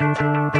noite,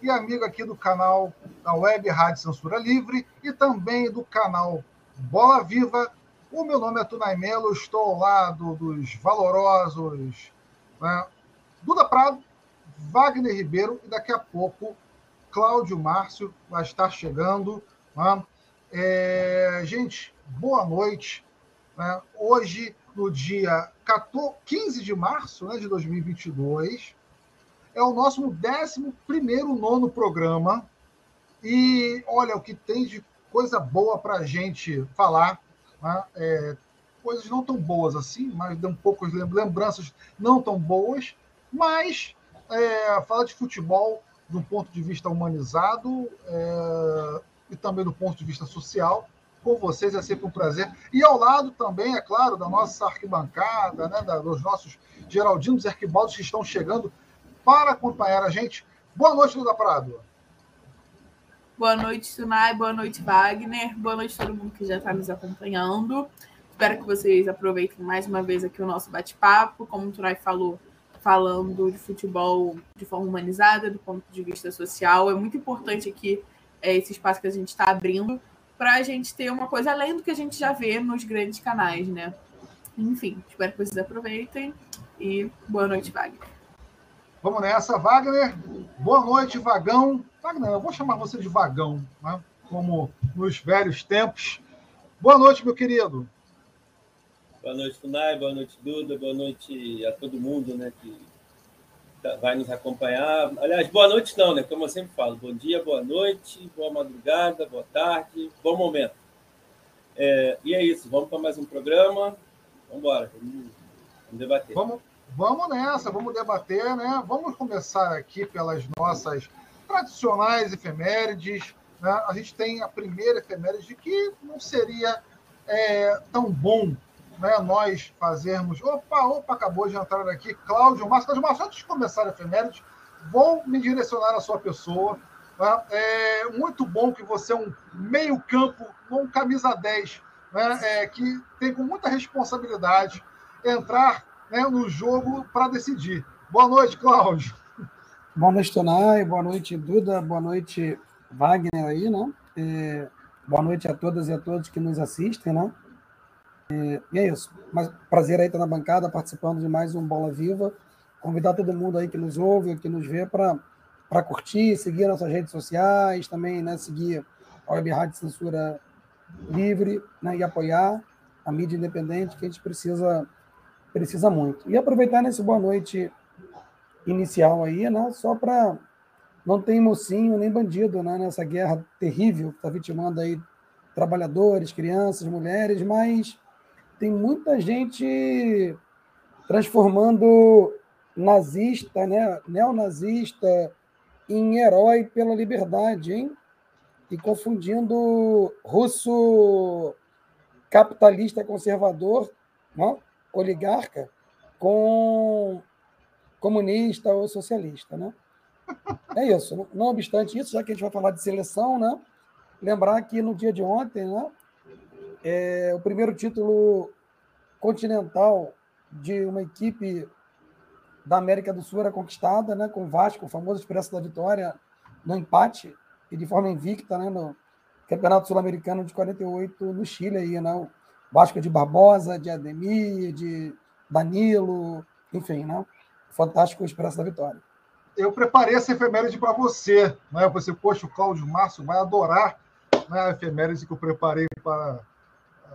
e amiga aqui do canal da Web Rádio Censura Livre e também do canal Bola Viva. O meu nome é Tunay Melo, estou ao lado dos valorosos né, Duda Prado, Wagner Ribeiro e daqui a pouco Cláudio Márcio vai estar chegando. Né? É, gente, boa noite. Né? Hoje no dia 14, 15 de março né, de 2022. É o nosso 11 nono programa. E olha, o que tem de coisa boa para a gente falar. Né? É, coisas não tão boas assim, mas dão poucas lembranças não tão boas. Mas é, fala de futebol de um ponto de vista humanizado é, e também do ponto de vista social com vocês, é sempre um prazer. E ao lado também, é claro, da nossa arquibancada, né, dos nossos Geraldinos e Arquibaldos que estão chegando para acompanhar a gente. Boa noite, Luda Prado. Boa noite, Sunai. Boa noite, Wagner. Boa noite a todo mundo que já está nos acompanhando. Espero que vocês aproveitem mais uma vez aqui o nosso bate-papo. Como o Tunai falou, falando de futebol de forma humanizada, do ponto de vista social. É muito importante aqui é, esse espaço que a gente está abrindo para a gente ter uma coisa além do que a gente já vê nos grandes canais, né? Enfim, espero que vocês aproveitem e boa noite, Wagner. Vamos nessa, Wagner. Boa noite, Vagão. Wagner, eu vou chamar você de Vagão, né? como nos velhos tempos. Boa noite, meu querido. Boa noite, Funai. Boa noite, Duda. Boa noite a todo mundo né, que Tá, vai nos acompanhar. Aliás, boa noite não, né? Como eu sempre falo, bom dia, boa noite, boa madrugada, boa tarde, bom momento. É, e é isso, vamos para mais um programa. Vamos embora, vamos, vamos debater. Vamos, vamos nessa, vamos debater, né? Vamos começar aqui pelas nossas tradicionais efemérides. Né? A gente tem a primeira efeméride que não seria é, tão bom né, nós fazermos. Opa, opa, acabou de entrar aqui Cláudio Márcio. Cláudio antes de começar a efeméride, vou me direcionar à sua pessoa. Né? É muito bom que você é um meio-campo, um camisa 10, né, é, que tem com muita responsabilidade entrar né, no jogo para decidir. Boa noite, Cláudio. Boa noite, Tonai. Boa noite, Duda. Boa noite, Wagner aí, né? É, boa noite a todas e a todos que nos assistem, né? E, e é isso. Mas prazer aí estar na bancada, participando de mais um Bola Viva. Convidar todo mundo aí que nos ouve, que nos vê, para curtir, seguir nossas redes sociais, também né, seguir a Web Rádio Censura Livre né, e apoiar a mídia independente, que a gente precisa, precisa muito. E aproveitar nesse boa noite inicial aí, né, só para não ter mocinho nem bandido né, nessa guerra terrível que está vitimando aí trabalhadores, crianças, mulheres, mas tem muita gente transformando nazista, né, neonazista, em herói pela liberdade, hein? E confundindo russo capitalista conservador, né, oligarca, com comunista ou socialista, né? É isso. Não obstante isso, já que a gente vai falar de seleção, né? Lembrar que no dia de ontem, né? É, o primeiro título continental de uma equipe da América do Sul era conquistada, né, com o Vasco, o famoso Expresso da Vitória, no empate e de forma invicta, né, no Campeonato Sul-Americano de 48 no Chile aí, né, Vasco de Barbosa, de Ademir, de Danilo, enfim, né? fantástico Expresso da Vitória. Eu preparei essa efeméride para você. Né? Você, poxa, o Cláudio Márcio vai adorar né, a efeméride que eu preparei para,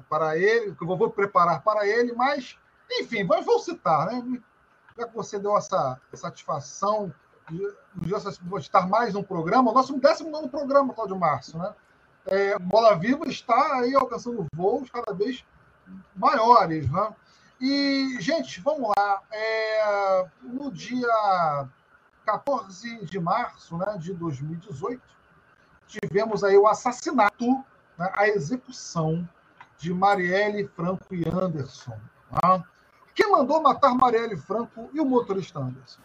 para ele, que eu vou preparar para ele, mas, enfim, vou citar, né? Já que você deu essa satisfação de, estar mais um programa, nosso 19 programa, Cláudio Márcio, né? É, Bola Viva está aí alcançando voos cada vez maiores, né? E, gente, vamos lá. É, no dia 14 de março né, de 2018, tivemos aí o assassinato, né, a execução de Marielle Franco e Anderson. Tá? Quem mandou matar Marielle Franco e o motorista Anderson?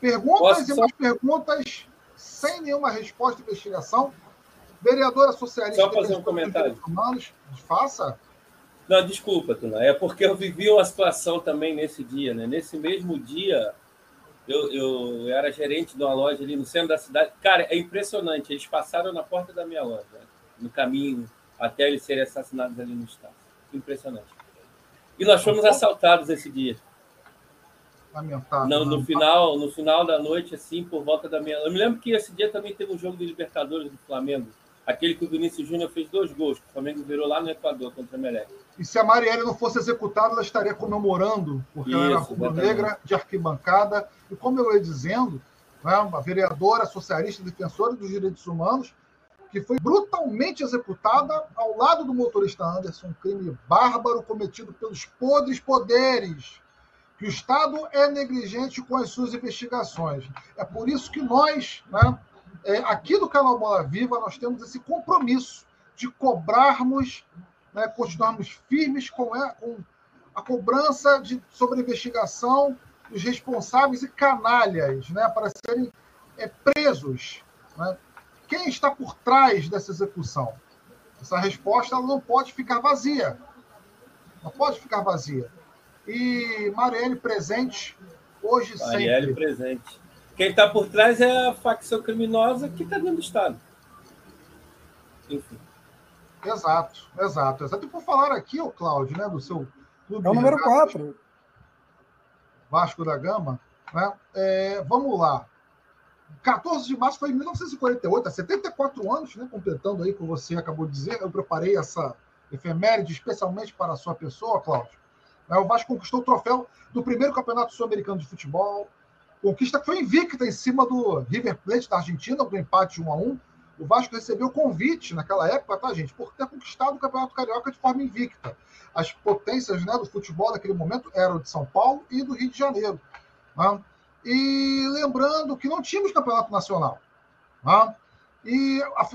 Perguntas Posso e mais perguntas sem nenhuma resposta de investigação. Vereadora socialista. Só fazer um comentário. Humanos, faça. Não, desculpa, Tuna. É porque eu vivi uma situação também nesse dia, né? Nesse mesmo dia, eu, eu, era gerente de uma loja ali no centro da cidade. Cara, é impressionante. Eles passaram na porta da minha loja, no caminho até eles serem assassinados ali no estado. Impressionante. E nós fomos assaltados esse dia. Lamentável. No, no, final, no final da noite, assim, por volta da meia. Eu me lembro que esse dia também teve um jogo de Libertadores do Flamengo. Aquele que o Vinícius Júnior fez dois gols. O Flamengo virou lá no Equador contra o Melec. E se a Marielle não fosse executada, ela estaria comemorando, porque Isso, ela era rubro-negra de arquibancada. E como eu ia dizendo, né, uma vereadora socialista defensora dos direitos humanos, que foi brutalmente executada ao lado do motorista Anderson, um crime bárbaro cometido pelos podres poderes. Que o Estado é negligente com as suas investigações. É por isso que nós, né, é, aqui do canal Bola Viva, nós temos esse compromisso de cobrarmos né, continuarmos firmes com a, com a cobrança de, sobre investigação dos responsáveis e canalhas né, para serem é, presos. Né? Quem está por trás dessa execução? Essa resposta não pode ficar vazia. Não pode ficar vazia. E Marielle presente hoje Marielle sempre. presente. Quem está por trás é a facção criminosa que está dentro do Estado. Enfim. Exato, exato, exato. E por falar aqui, o Cláudio, né, do seu clube. É o número 4. Vasco da Gama. Né? É, vamos lá. 14 de março foi em 1948, há 74 anos, né, completando aí, como você acabou de dizer. Eu preparei essa efeméride especialmente para a sua pessoa, Cláudio. É, o Vasco conquistou o troféu do primeiro campeonato sul-americano de futebol. Conquista que foi invicta em cima do River Plate da Argentina, com empate 1 a 1 o Vasco recebeu convite naquela época, tá, gente, por ter conquistado o Campeonato Carioca de forma invicta. As potências né, do futebol naquele momento eram de São Paulo e do Rio de Janeiro. Né? E lembrando que não tínhamos campeonato nacional. Né? E a,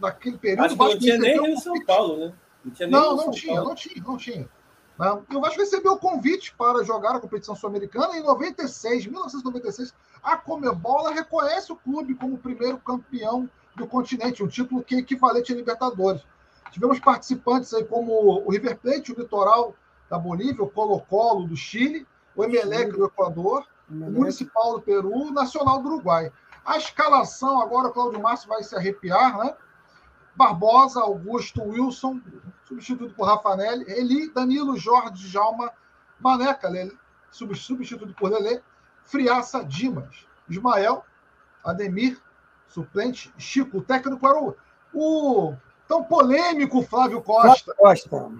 naquele período. Acho que não tinha nem Rio São Paulo, né? Não, tinha, não, não tinha, não tinha, não tinha. Né? E o Vasco recebeu o convite para jogar a competição sul-americana em 96, 1996. A Comebola reconhece o clube como o primeiro campeão do continente, um título que é equivalente a Libertadores. Tivemos participantes aí como o River Plate, o Litoral da Bolívia, o Colo-Colo do Chile, o Emelec do Equador, o Municipal do Peru, o Nacional do Uruguai. A escalação agora, o Cláudio Márcio vai se arrepiar, né? Barbosa, Augusto, Wilson, substituído por Rafanelli, Eli, Danilo, Jorge, Jalma, Maneca, substituído por Lele, Friaça, Dimas, Ismael, Ademir, suplente, Chico, o técnico era o, o tão polêmico Flávio Costa. Flávio Costa.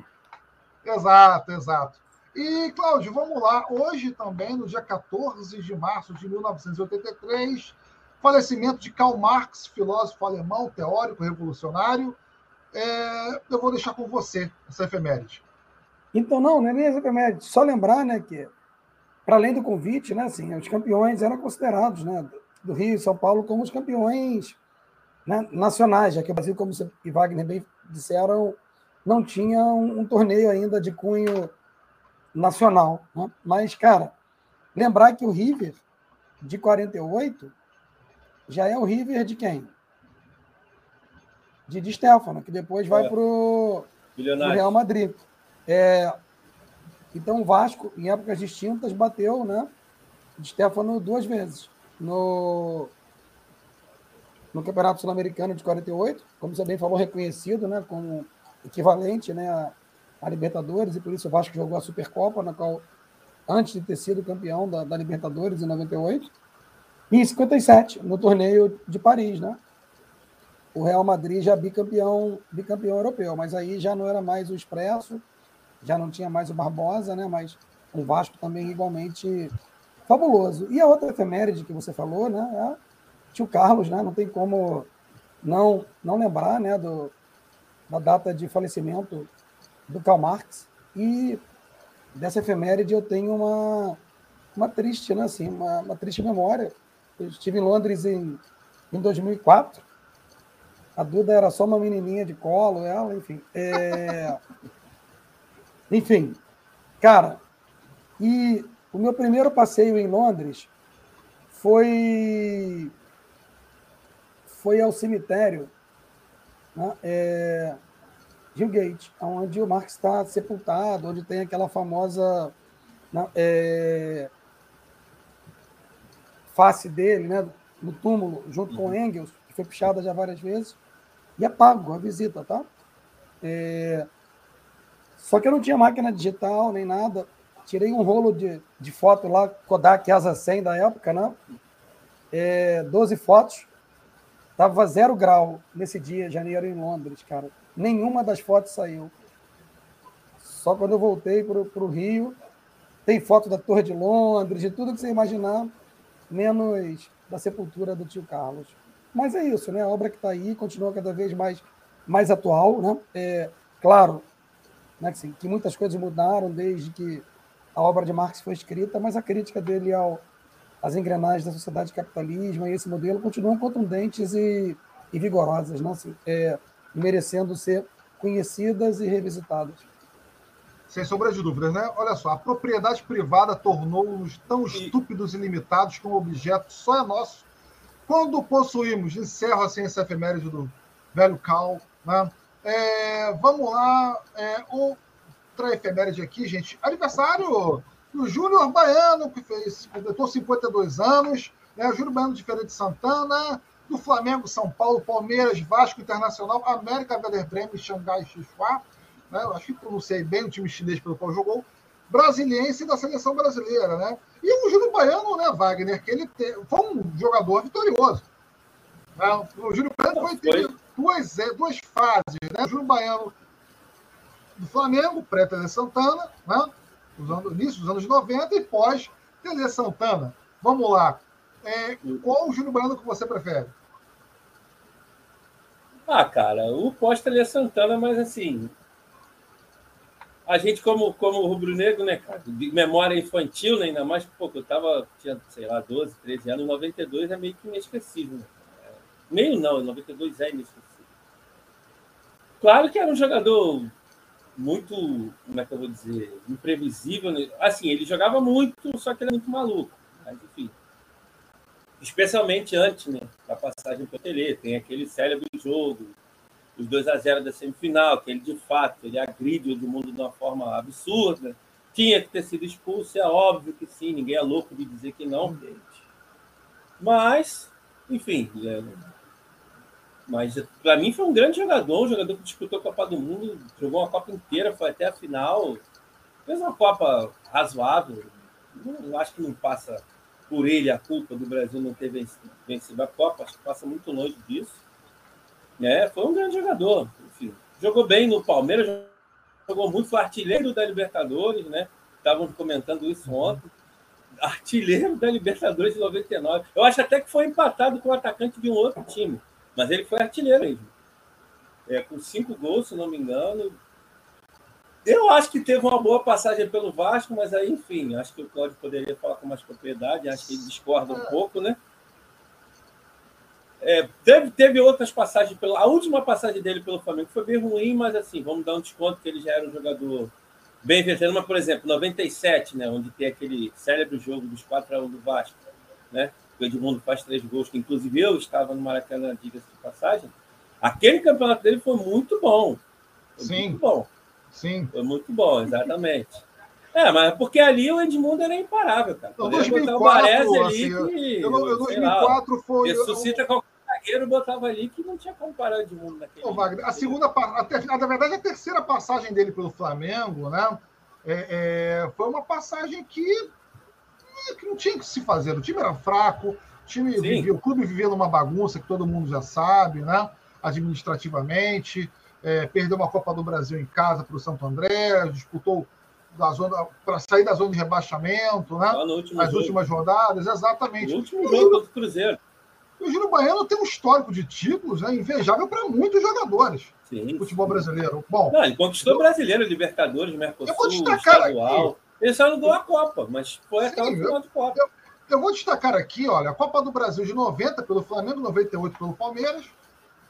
Exato, exato. E, Cláudio, vamos lá. Hoje também, no dia 14 de março de 1983, falecimento de Karl Marx, filósofo alemão, teórico, revolucionário. É, eu vou deixar com você essa efeméride. Então, não, não é nem essa efeméride. Só lembrar né, que, para além do convite, né, assim, os campeões eram considerados né, do Rio e São Paulo como os campeões né, nacionais, já que o Brasil, como você e Wagner bem disseram, não tinha um, um torneio ainda de cunho nacional. Né? Mas, cara, lembrar que o River de 48 já é o River de quem? De Di Stefano, que depois vai é. para o Real Madrid. É, então o Vasco, em épocas distintas, bateu né, Di Stefano duas vezes no, no Campeonato Sul-Americano de 48, como você bem falou, reconhecido né, como equivalente né, a, a, Libertadores, e por isso o Vasco jogou a Supercopa, na qual antes de ter sido campeão da, da Libertadores em 98, e em 57, no torneio de Paris, né? O Real Madrid já bicampeão, bicampeão europeu, mas aí já não era mais o Expresso, já não tinha mais o Barbosa, né? Mas o Vasco também igualmente fabuloso. E a outra efeméride que você falou, né? É o tio Carlos, né? Não tem como não não lembrar, né? Do, da data de falecimento do Karl Marx e dessa efeméride eu tenho uma uma triste, né? Assim, uma, uma triste memória. Eu estive em Londres em, em 2004. A Duda era só uma menininha de colo, ela, enfim. É... enfim, cara, e o meu primeiro passeio em Londres foi foi ao cemitério né, é, Gate, onde o Marx está sepultado, onde tem aquela famosa né, é, face dele, né, no túmulo, junto com uhum. Engels, que foi pichada já várias vezes, e é pago a visita, tá? É, só que eu não tinha máquina digital nem nada, tirei um rolo de, de foto lá, Kodak Asa 100 da época, né? É, 12 fotos. Tava zero grau nesse dia, janeiro, em Londres, cara. Nenhuma das fotos saiu. Só quando eu voltei para o Rio, tem foto da Torre de Londres, de tudo que você imaginar, menos da sepultura do tio Carlos. Mas é isso, né? A obra que está aí continua cada vez mais, mais atual, né? É, claro, né, que, assim, que muitas coisas mudaram desde que a obra de Marx foi escrita, mas a crítica dele ao, às engrenagens da sociedade capitalismo e esse modelo continuam contundentes e, e vigorosas, né? Assim, é, merecendo ser conhecidas e revisitadas. Sem sombra de dúvidas, né? Olha só, a propriedade privada tornou-nos tão estúpidos e limitados que um objeto só é nosso. Quando possuímos, encerro assim essa efeméride do velho Cal, né? É, vamos lá, é, outra efeméride aqui, gente. Aniversário do Júnior Baiano, que fez, completou 52 anos. Né? Júnior Baiano de Feira de Santana, do Flamengo, São Paulo, Palmeiras, Vasco Internacional, América Werder Bremen, Xangai Xixuá. Né? Acho que pronunciei bem o time chinês pelo qual jogou. Brasiliense da seleção brasileira, né? E o Júnior Baiano, né, Wagner, que ele te... foi um jogador vitorioso. Né? O Júnior Baiano foi, teve duas, é, duas fases, né? O Júnior Baiano do Flamengo, pré-Tele Santana, né? Usando, início dos anos 90 e pós-Tele Santana. Vamos lá. É, qual o Júnior Baiano que você prefere? Ah, cara, o pós-Tele Santana, mas assim. A gente, como, como rubro-negro, né, cara, de memória infantil, né, ainda mais pouco, eu tava, tinha, sei lá, 12, 13 anos, 92 é meio que inesquecível. Né? Meio não, 92 é inesquecível. Claro que era um jogador muito, como é que eu vou dizer, imprevisível. Né? Assim, ele jogava muito, só que ele era muito maluco. Mas, enfim. Especialmente antes né, da passagem para o Tele, tem aquele cérebro jogo, os 2 a 0 da semifinal, que ele de fato ele agride o mundo de uma forma absurda. Tinha que ter sido expulso, é óbvio que sim, ninguém é louco de dizer que não. Mas, enfim, é, mas para mim foi um grande jogador, um jogador que disputou a Copa do Mundo, jogou uma Copa inteira, foi até a final, fez uma Copa razoável. Não, acho que não passa por ele a culpa do Brasil não ter vencido, vencido a Copa, acho que passa muito longe disso. É, foi um grande jogador, enfim. Jogou bem no Palmeiras, jogou muito, foi artilheiro da Libertadores, né? Estavam comentando isso ontem. Artilheiro da Libertadores de 99. Eu acho até que foi empatado com o atacante de um outro time. Mas ele foi artilheiro mesmo. É, com cinco gols, se não me engano. Eu acho que teve uma boa passagem pelo Vasco, mas aí, enfim, acho que o Cláudio poderia falar com mais propriedade, acho que ele discorda um pouco, né? É, teve, teve outras passagens, pelo, a última passagem dele pelo Flamengo foi bem ruim, mas assim, vamos dar um desconto que ele já era um jogador bem veterano, mas, por exemplo, 97, né, onde tem aquele célebre jogo dos 4 a 1 do Vasco, né? o Edmundo faz três gols, que inclusive eu estava no Maracanã, diga-se de passagem. Aquele campeonato dele foi muito bom. Foi Sim. Muito bom. Sim. Foi muito bom, exatamente. É, mas porque ali o Edmundo era imparável, cara. Não, 2004, botar o Baresi ali assim, que, eu, eu, 2004 lá, foi... Ressuscita eu... zagueiro, botava ali que não tinha como parar o Edmundo naquele... Ô, Wagner, a segunda, a ter, na verdade, a terceira passagem dele pelo Flamengo, né? é, é, foi uma passagem que, que, não tinha que se fazer. O time era fraco, o, time vivia, o clube vivia numa bagunça que todo mundo já sabe, né? administrativamente. É, perdeu uma Copa do Brasil em casa para o Santo André, disputou para sair da zona de rebaixamento, né? As jogo. últimas rodadas, exatamente. No último jogo contra o Cruzeiro. O Júnior Baiano tem um histórico de títulos né, invejável para muitos jogadores Sim. do futebol brasileiro. Bom, não, ele conquistou o brasileiro, Libertadores, Mercosul, eu vou destacar estadual. Aqui, ele só não ganhou a Copa, mas foi até o final de Copa. Eu, eu, vou destacar aqui, olha, a Copa do Brasil de 90 pelo Flamengo, 98 pelo Palmeiras,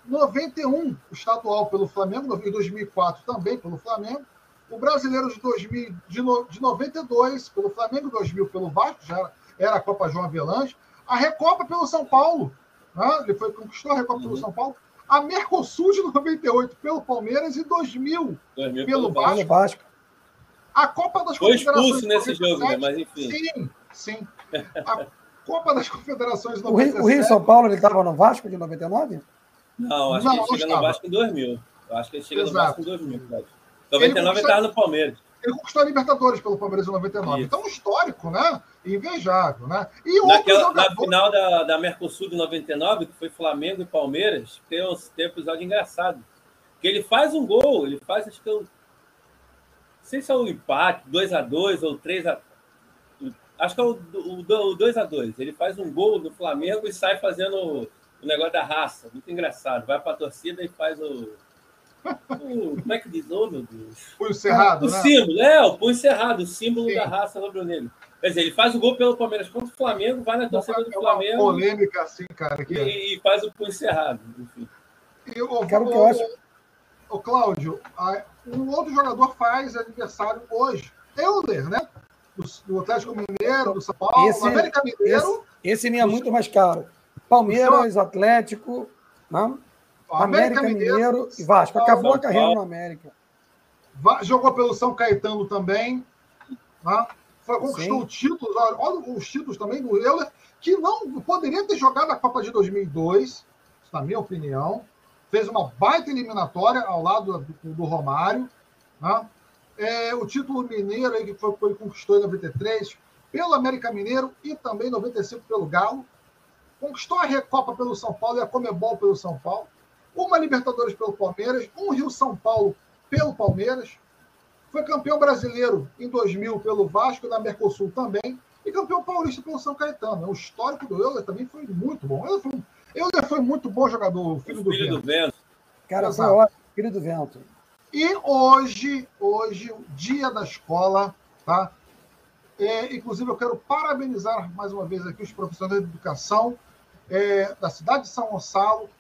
91 o estadual pelo Flamengo, em 2004 também pelo Flamengo, o brasileiro de, 2000, de, no, de 92 pelo Flamengo, 2000 pelo Vasco, já era, era a Copa João Avelange, a Recopa pelo São Paulo, né? ele foi conquistou a Recopa uhum. pelo São Paulo, a Mercosul de 98 pelo Palmeiras e 2000, 2000 pelo, pelo Vasco. Vasco. A Copa das foi Confederações. Foi expulso nesse jogo, né? mas enfim. Sim, sim. A Copa das Confederações 97. O Rio, o Rio São Paulo ele estava no Vasco de 99? Não, acho não, que ele chega estava. no Vasco em 2000. Eu acho que ele chega Exato. no Vasco em 2000. 99 ele estava no Palmeiras. Ele conquistou a Libertadores pelo Palmeiras em 99. Isso. Então, um histórico, né? Invejável, né? E Naquela, jogador... Na final da, da Mercosul de 99, que foi Flamengo e Palmeiras, tem um, tem um episódio engraçado. Que ele faz um gol, ele faz, acho que eu. É não sei se é um empate, 2x2 ou 3x. Acho que é o, o, o 2x2. Ele faz um gol no Flamengo e sai fazendo o, o negócio da raça. Muito engraçado. Vai para a torcida e faz o o, como é que diz? Oh, meu Deus. Punho cerrado, o né? símbolo, é, o punho cerrado, o símbolo Sim. da raça rubro-negro. Quer dizer, ele faz o gol pelo Palmeiras contra o Flamengo, vai na torcida do Flamengo. É polêmica assim, cara. Que e, é. e, faz o punho cerrado, enfim. E, o, cara, o, que eu acho... o Cláudio, um outro jogador faz aniversário hoje. Euler, né? Do, do Atlético Mineiro, do São Paulo, esse, América Mineiro. Esse, esse é muito mais caro. Palmeiras, Atlético. Não? Né? América, América Mineiro, Mineiro, e Vasco. Acabou a carreira no América. Jogou pelo São Caetano também. Né? Conquistou o título. Olha, olha, os títulos também do Euler, que não poderia ter jogado a Copa de 2002, na minha opinião. Fez uma baita eliminatória ao lado do, do Romário. Né? É, o título mineiro aí, que foi, foi, conquistou em 93 pelo América Mineiro e também em 95 pelo Galo. Conquistou a Recopa pelo São Paulo e a Comebol pelo São Paulo uma Libertadores pelo Palmeiras, um Rio-São Paulo pelo Palmeiras, foi campeão brasileiro em 2000 pelo Vasco, da Mercosul também, e campeão paulista pelo São Caetano. O histórico do Euler também foi muito bom. Euler foi, Euler foi muito bom jogador, filho, do, filho vento. do vento. Cara, foi ótimo, filho do vento. E hoje, hoje, o dia da escola, tá? É, inclusive, eu quero parabenizar mais uma vez aqui os profissionais de educação é, da cidade de São Gonçalo,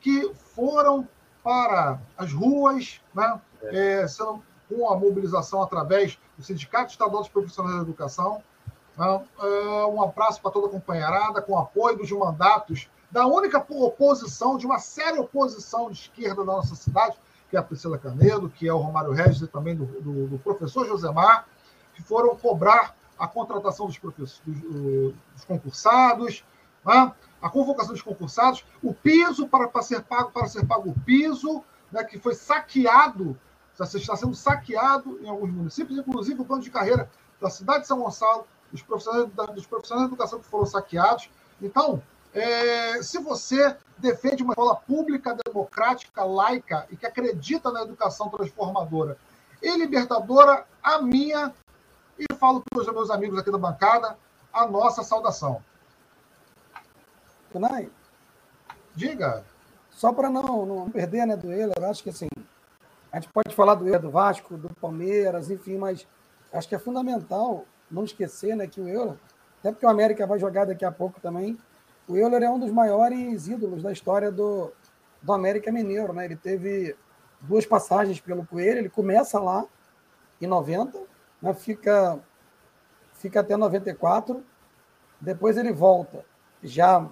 que foram para as ruas, né, é. É, sendo, com a mobilização através do Sindicato Estadual dos Profissionais da Educação. Né, é, um abraço para toda a companheirada, com apoio dos mandatos da única oposição, de uma séria oposição de esquerda da nossa cidade, que é a Priscila Canedo, que é o Romário Regis e também do, do, do professor Josemar, que foram cobrar a contratação dos, dos, dos concursados, né? a convocação dos concursados, o piso para, para ser pago, para ser pago o piso, né, que foi saqueado, está sendo saqueado em alguns municípios, inclusive o plano de carreira da cidade de São Gonçalo, dos profissionais, dos profissionais educação que foram saqueados. Então, é, se você defende uma escola pública, democrática, laica e que acredita na educação transformadora e libertadora, a minha, e falo para os meus amigos aqui da bancada, a nossa saudação. Kunai? Diga. Só para não, não perder né, do Euler, acho que assim, a gente pode falar do Euler do Vasco, do Palmeiras, enfim, mas acho que é fundamental não esquecer né, que o Euler, até porque o América vai jogar daqui a pouco também, o Euler é um dos maiores ídolos da história do, do América Mineiro. Né? Ele teve duas passagens pelo Coelho, ele começa lá em 90, né? fica, fica até 94, depois ele volta já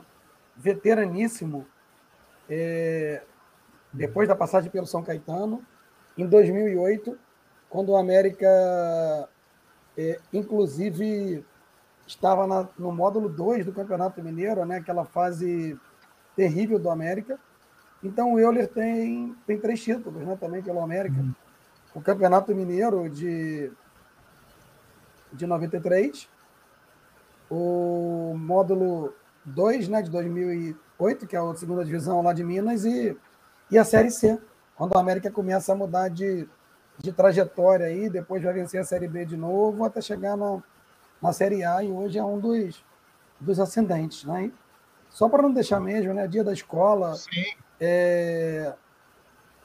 veteraníssimo, é, depois da passagem pelo São Caetano, em 2008, quando o América, é, inclusive, estava na, no módulo 2 do Campeonato Mineiro, né, aquela fase terrível do América. Então o Euler tem, tem três títulos né, também pelo América. Uhum. O Campeonato Mineiro de de 93, o módulo 2, né, de 2008, que é a segunda divisão lá de Minas, e, e a Série C, quando a América começa a mudar de, de trajetória aí, depois vai vencer a Série B de novo, até chegar na, na Série A, e hoje é um dos, dos ascendentes. Né? só para não deixar mesmo, né, dia da escola, é,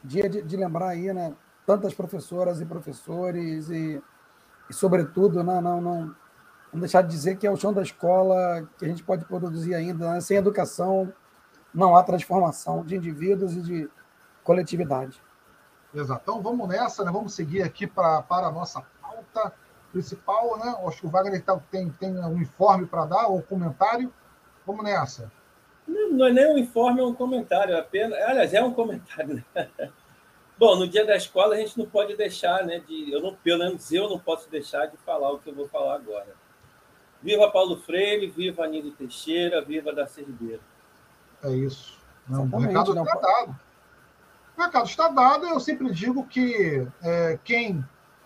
dia de, de, lembrar aí, né, tantas professoras e professores, e, e sobretudo, né, não, não, não deixar de dizer que é o chão da escola que a gente pode produzir ainda. Né? Sem educação, não há transformação de indivíduos e de coletividade. Exato. Então vamos nessa, né? vamos seguir aqui pra, para a nossa pauta principal. Né? Acho que o Wagner tá, tem, tem um informe para dar, ou um comentário. Vamos nessa. Não, não, é nem um informe, é um comentário. É apenas, aliás, é um comentário. Né? Bom, no dia da escola a gente não pode deixar, né? De, eu não, pelo menos eu não posso deixar de falar o que eu vou falar agora. Viva Paulo Freire, viva Anílio Teixeira, viva Darcy Ribeiro. É isso. Não, o recado não está dado. O recado está dado. Eu sempre digo que é, quem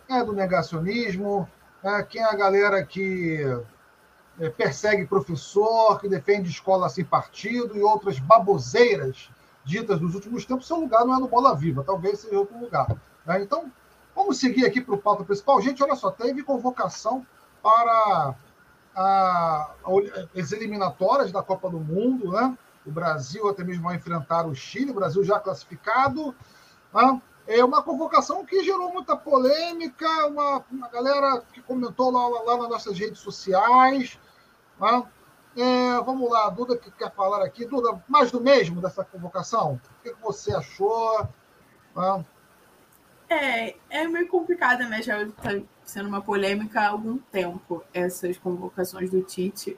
é do negacionismo, é, quem é a galera que é, persegue professor, que defende escola sem partido e outras baboseiras ditas nos últimos tempos, seu lugar não é no Bola Viva, talvez seja outro lugar. Né? Então, vamos seguir aqui para o pauta principal. Gente, olha só, teve convocação para a, as eliminatórias da Copa do Mundo, né? O Brasil até mesmo vai enfrentar o Chile, o Brasil já classificado. Né? É uma convocação que gerou muita polêmica, uma, uma galera que comentou lá, lá, lá, nas nossas redes sociais. Né? É, vamos lá, Duda que quer falar aqui. Duda, mais do mesmo dessa convocação? O que você achou? Né? É, é meio complicada, né? Já está sendo uma polêmica há algum tempo, essas convocações do Tite.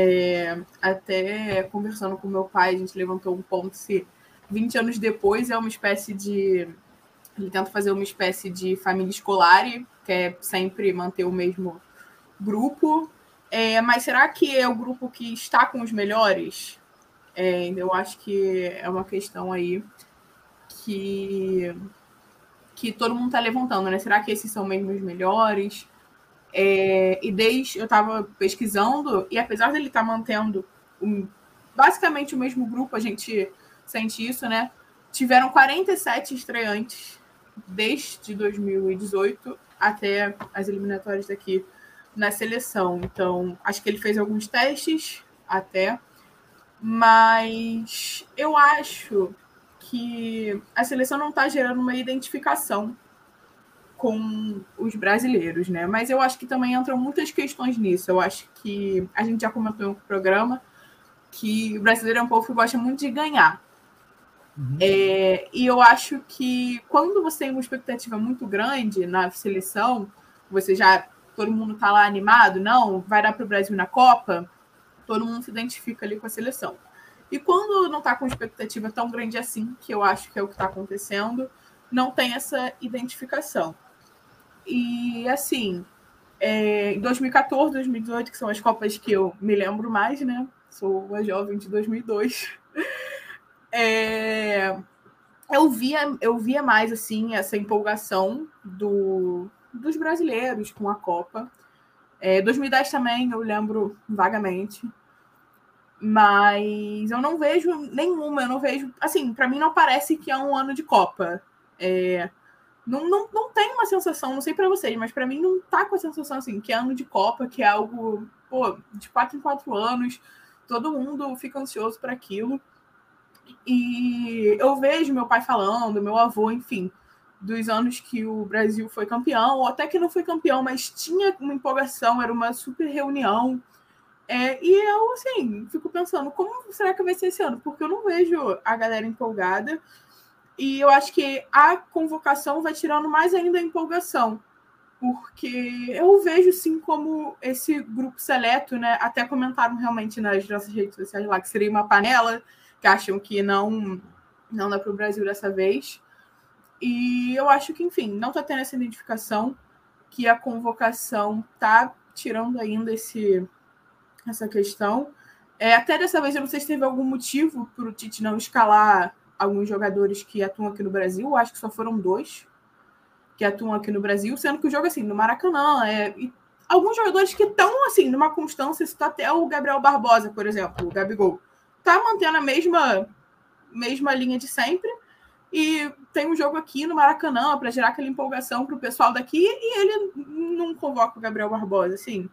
É, até conversando com meu pai, a gente levantou um ponto se 20 anos depois é uma espécie de. Ele tenta fazer uma espécie de família escolar, que é sempre manter o mesmo grupo. É, mas será que é o grupo que está com os melhores? É, eu acho que é uma questão aí que que todo mundo está levantando, né? Será que esses são mesmo os melhores? É, e desde eu estava pesquisando, e apesar dele estar tá mantendo um, basicamente o mesmo grupo, a gente sente isso, né? Tiveram 47 estreantes desde 2018 até as eliminatórias daqui na seleção. Então, acho que ele fez alguns testes até, mas eu acho que a seleção não está gerando uma identificação com os brasileiros, né? Mas eu acho que também entram muitas questões nisso. Eu acho que a gente já comentou no programa que o brasileiro é um povo que gosta muito de ganhar. Uhum. É, e eu acho que quando você tem uma expectativa muito grande na seleção, você já todo mundo está lá animado, não, vai dar para o Brasil na Copa, todo mundo se identifica ali com a seleção. E quando não está com expectativa tão grande assim, que eu acho que é o que está acontecendo, não tem essa identificação. E assim, é, em 2014, 2018, que são as Copas que eu me lembro mais, né? Sou uma jovem de 2002. É, eu via eu via mais assim essa empolgação do, dos brasileiros com a Copa. É, 2010 também eu lembro vagamente. Mas eu não vejo nenhuma, eu não vejo. Assim, para mim não parece que é um ano de Copa. É, não, não, não tem uma sensação, não sei para vocês, mas para mim não tá com a sensação assim, que é ano de Copa, que é algo, pô, de quatro em quatro anos, todo mundo fica ansioso para aquilo. E eu vejo meu pai falando, meu avô, enfim, dos anos que o Brasil foi campeão, ou até que não foi campeão, mas tinha uma empolgação, era uma super reunião. É, e eu, assim, fico pensando, como será que vai ser esse ano? Porque eu não vejo a galera empolgada. E eu acho que a convocação vai tirando mais ainda a empolgação. Porque eu vejo, sim, como esse grupo seleto, né? Até comentaram realmente nas nossas redes sociais lá que seria uma panela, que acham que não, não dá para o Brasil dessa vez. E eu acho que, enfim, não está tendo essa identificação, que a convocação está tirando ainda esse essa questão. É, até dessa vez, eu não sei se teve algum motivo para o Tite não escalar alguns jogadores que atuam aqui no Brasil. Acho que só foram dois que atuam aqui no Brasil, sendo que o jogo, assim, no Maracanã, é, alguns jogadores que estão, assim, numa constância, está até o Gabriel Barbosa, por exemplo, o Gabigol, tá mantendo a mesma, mesma linha de sempre. E tem um jogo aqui no Maracanã para gerar aquela empolgação para o pessoal daqui e ele não convoca o Gabriel Barbosa, assim.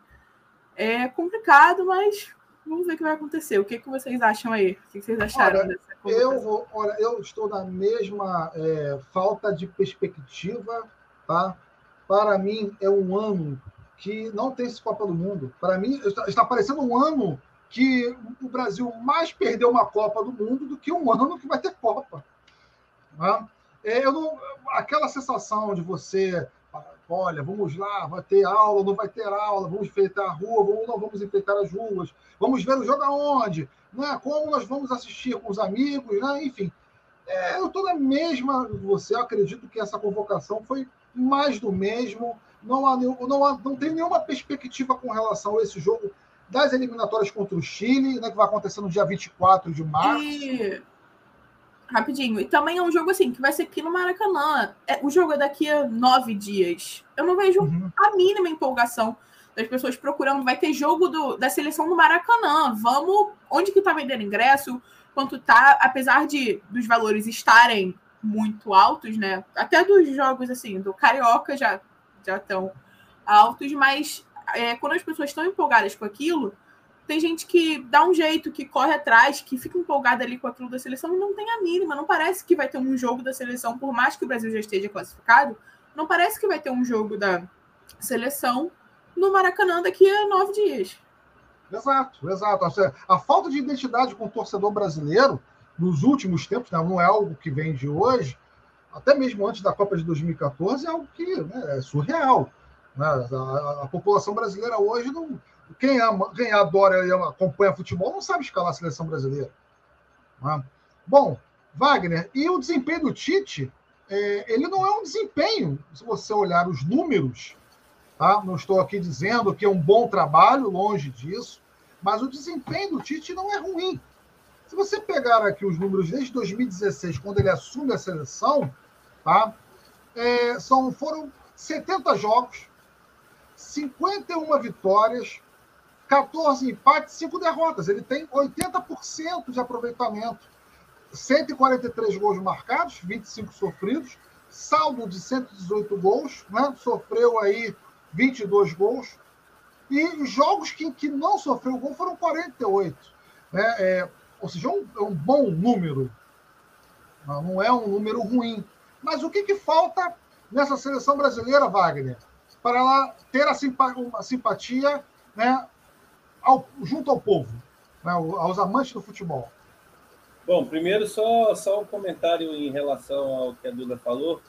É complicado, mas vamos ver o que vai acontecer. O que, que vocês acham aí? O que vocês acharam olha, dessa eu, olha, eu estou na mesma é, falta de perspectiva, tá? Para mim, é um ano que não tem esse Copa do Mundo. Para mim, está, está parecendo um ano que o Brasil mais perdeu uma Copa do Mundo do que um ano que vai ter Copa. Né? É, eu não, aquela sensação de você, olha, vamos lá, vai ter aula, não vai ter aula, vamos enfeitar a rua, vamos, não vamos enfeitar as ruas, vamos ver o jogo aonde, né? como nós vamos assistir com os amigos, né? enfim. É, eu estou na mesma você, eu acredito que essa convocação foi mais do mesmo, não, há, não, há, não tem nenhuma perspectiva com relação a esse jogo das eliminatórias contra o Chile, né, que vai acontecer no dia 24 de março. E... Rapidinho. E também é um jogo assim, que vai ser aqui no Maracanã. É, o jogo é daqui a nove dias. Eu não vejo uhum. a mínima empolgação das pessoas procurando. Vai ter jogo do, da seleção do Maracanã. Vamos. Onde que tá vendendo ingresso? Quanto tá? Apesar de dos valores estarem muito altos, né? Até dos jogos assim, do Carioca já já estão altos, mas é, quando as pessoas estão empolgadas com aquilo, tem gente que dá um jeito, que corre atrás, que fica empolgada ali com aquilo da seleção e não tem a mínima. Não parece que vai ter um jogo da seleção, por mais que o Brasil já esteja classificado, não parece que vai ter um jogo da seleção no Maracanã daqui a nove dias. Exato, exato. A falta de identidade com o torcedor brasileiro nos últimos tempos, né, não é algo que vem de hoje, até mesmo antes da Copa de 2014, é algo que né, é surreal. Né? A, a, população brasileira hoje não. Quem, ama, quem adora e acompanha futebol não sabe escalar a seleção brasileira. Né? Bom, Wagner, e o desempenho do Tite, é, ele não é um desempenho, se você olhar os números, tá? não estou aqui dizendo que é um bom trabalho, longe disso, mas o desempenho do Tite não é ruim. Se você pegar aqui os números desde 2016, quando ele assume a seleção, tá? É, são, foram 70 jogos, 51 vitórias, 14 empates, 5 derrotas. Ele tem 80% de aproveitamento. 143 gols marcados, 25 sofridos, saldo de 118 gols, né? sofreu aí 22 gols. E jogos que, que não sofreu gol foram 48. Né? É, ou seja, é um, é um bom número. Não é um número ruim. Mas o que, que falta nessa seleção brasileira, Wagner? para ela ter a uma simpatia né, ao, junto ao povo, né, aos amantes do futebol. Bom, primeiro só, só um comentário em relação ao que a Duda falou.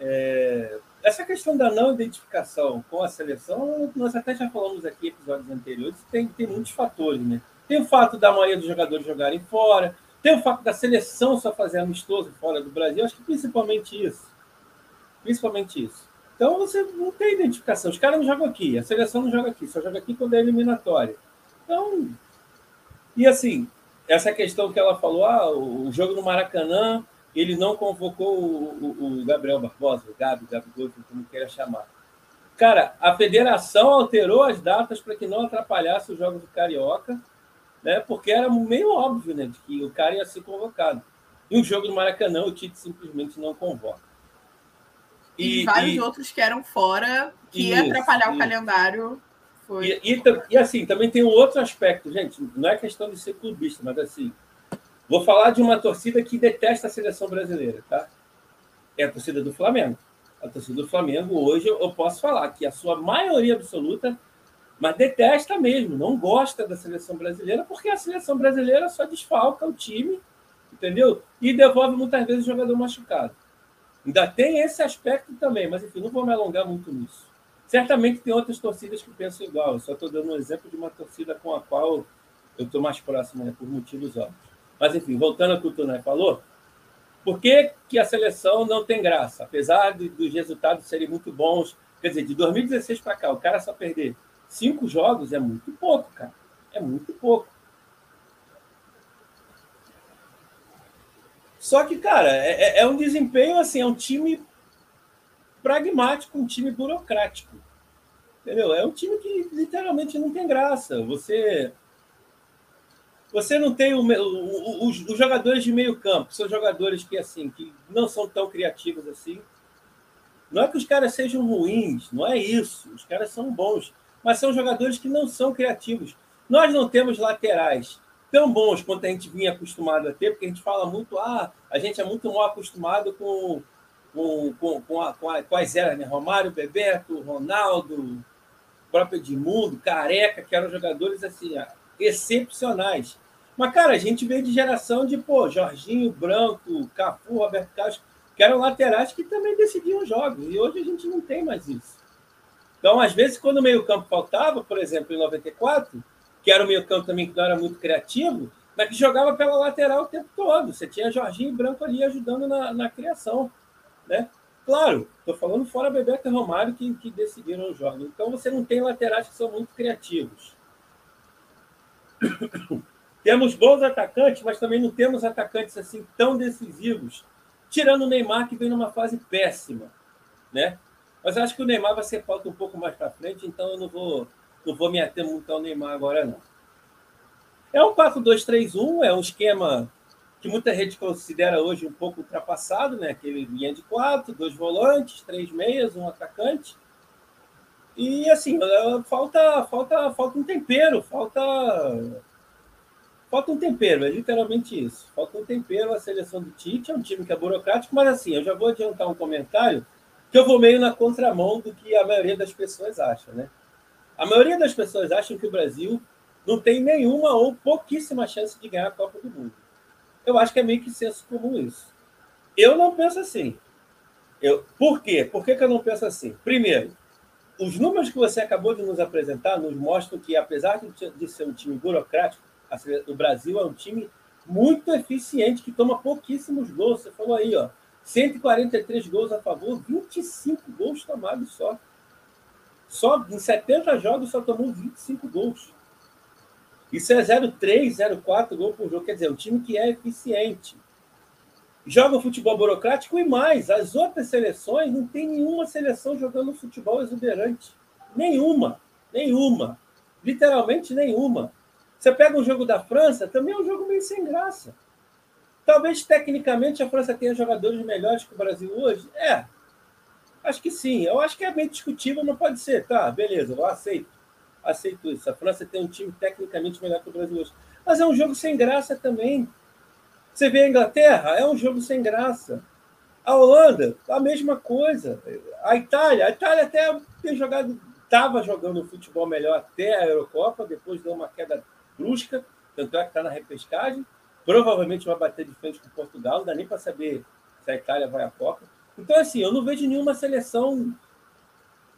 É, essa questão da não identificação com a seleção, nós até já falamos aqui em episódios anteriores, tem, tem muitos fatores, né? Tem o fato da maioria dos jogadores jogarem fora, tem o fato da seleção só fazer amistoso fora do Brasil, acho que principalmente isso. Principalmente isso. Então você não tem identificação. Os caras não jogam aqui, a seleção não joga aqui, só joga aqui quando é eliminatória. Então, e assim, essa questão que ela falou, ah, o jogo no Maracanã, ele não convocou o, o, o Gabriel Barbosa, o Gabi, Gabigol, como queira chamar. Cara, a federação alterou as datas para que não atrapalhasse os jogos do Carioca, né? Porque era meio óbvio, né, de que o cara ia ser convocado. E o jogo no Maracanã, o Tite simplesmente não convoca. E, e vários e, outros que eram fora, que isso, ia atrapalhar isso. o calendário. Foi... E, e, assim, também tem um outro aspecto, gente, não é questão de ser clubista, mas assim, vou falar de uma torcida que detesta a seleção brasileira, tá? É a torcida do Flamengo. A torcida do Flamengo, hoje, eu posso falar que a sua maioria absoluta, mas detesta mesmo, não gosta da seleção brasileira, porque a seleção brasileira só desfalca o time, entendeu? E devolve muitas vezes o jogador machucado. Ainda tem esse aspecto também, mas enfim, não vou me alongar muito nisso. Certamente tem outras torcidas que pensam igual, eu só estou dando um exemplo de uma torcida com a qual eu estou mais próximo, né, por motivos óbvios. Mas enfim, voltando ao que o Tunay falou, por que, que a seleção não tem graça? Apesar de, dos resultados serem muito bons, quer dizer, de 2016 para cá, o cara só perder cinco jogos é muito pouco, cara. É muito pouco. Só que, cara, é, é, é um desempenho assim, é um time pragmático, um time burocrático. Entendeu? É um time que literalmente não tem graça. Você você não tem o, o, os, os, jogadores de meio campo, são jogadores que assim que não são tão criativos assim. Não é que os caras sejam ruins, não é isso. Os caras são bons, mas são jogadores que não são criativos. Nós não temos laterais tão bons quanto a gente vinha acostumado a ter, porque a gente fala muito, ah, a gente é muito mal acostumado com, com, com, com, a, com, a, com né? Romário, Bebeto, Ronaldo, próprio Edmundo, Careca, que eram jogadores assim, excepcionais. Mas, cara, a gente veio de geração de, pô, Jorginho, Branco, Cafu, Roberto Carlos, que eram laterais que também decidiam jogos. E hoje a gente não tem mais isso. Então, às vezes, quando o meio-campo faltava, por exemplo, em 94, que era o meio-campo também que não era muito criativo, mas que jogava pela lateral o tempo todo. Você tinha Jorginho e Branco ali ajudando na, na criação. Né? Claro, estou falando fora Bebeto e Romário que, que decidiram o jogo. Então você não tem laterais que são muito criativos. temos bons atacantes, mas também não temos atacantes assim tão decisivos. Tirando o Neymar, que vem numa fase péssima. Né? Mas acho que o Neymar vai ser pauta um pouco mais para frente, então eu não vou não vou me ater muito ao Neymar agora, não. É um 4-2-3-1, é um esquema que muita gente considera hoje um pouco ultrapassado, né? Aquele linha de quatro, dois volantes, três meias, um atacante. E assim, falta, falta, falta um tempero, falta, falta um tempero, é literalmente isso. Falta um tempero a seleção do Tite, é um time que é burocrático, mas assim, eu já vou adiantar um comentário que eu vou meio na contramão do que a maioria das pessoas acha, né? A maioria das pessoas acham que o Brasil não tem nenhuma ou pouquíssima chance de ganhar a Copa do Mundo. Eu acho que é meio que senso comum isso. Eu não penso assim. Eu, por quê? Por que, que eu não penso assim? Primeiro, os números que você acabou de nos apresentar nos mostram que, apesar de ser um time burocrático, o Brasil é um time muito eficiente, que toma pouquíssimos gols. Você falou aí, ó, 143 gols a favor, 25 gols tomados só. Só em 70 jogos só tomou 25 gols. Isso é 0,3, 0,4 gol por jogo. Quer dizer, um time que é eficiente. Joga futebol burocrático e mais. As outras seleções não tem nenhuma seleção jogando futebol exuberante. Nenhuma. Nenhuma. Literalmente nenhuma. Você pega um jogo da França, também é um jogo meio sem graça. Talvez tecnicamente a França tenha jogadores melhores que o Brasil hoje. É, Acho que sim. Eu acho que é bem discutível, mas pode ser. Tá, beleza, eu aceito. Aceito isso. A França tem um time tecnicamente melhor que o Brasil hoje. Mas é um jogo sem graça também. Você vê a Inglaterra, é um jogo sem graça. A Holanda, a mesma coisa. A Itália, a Itália até tem jogado, estava jogando futebol melhor até a Eurocopa, depois deu uma queda brusca, tanto é que está na repescagem. Provavelmente vai bater de frente com Portugal, não dá nem para saber se a Itália vai à Copa. Então, assim, eu não vejo nenhuma seleção.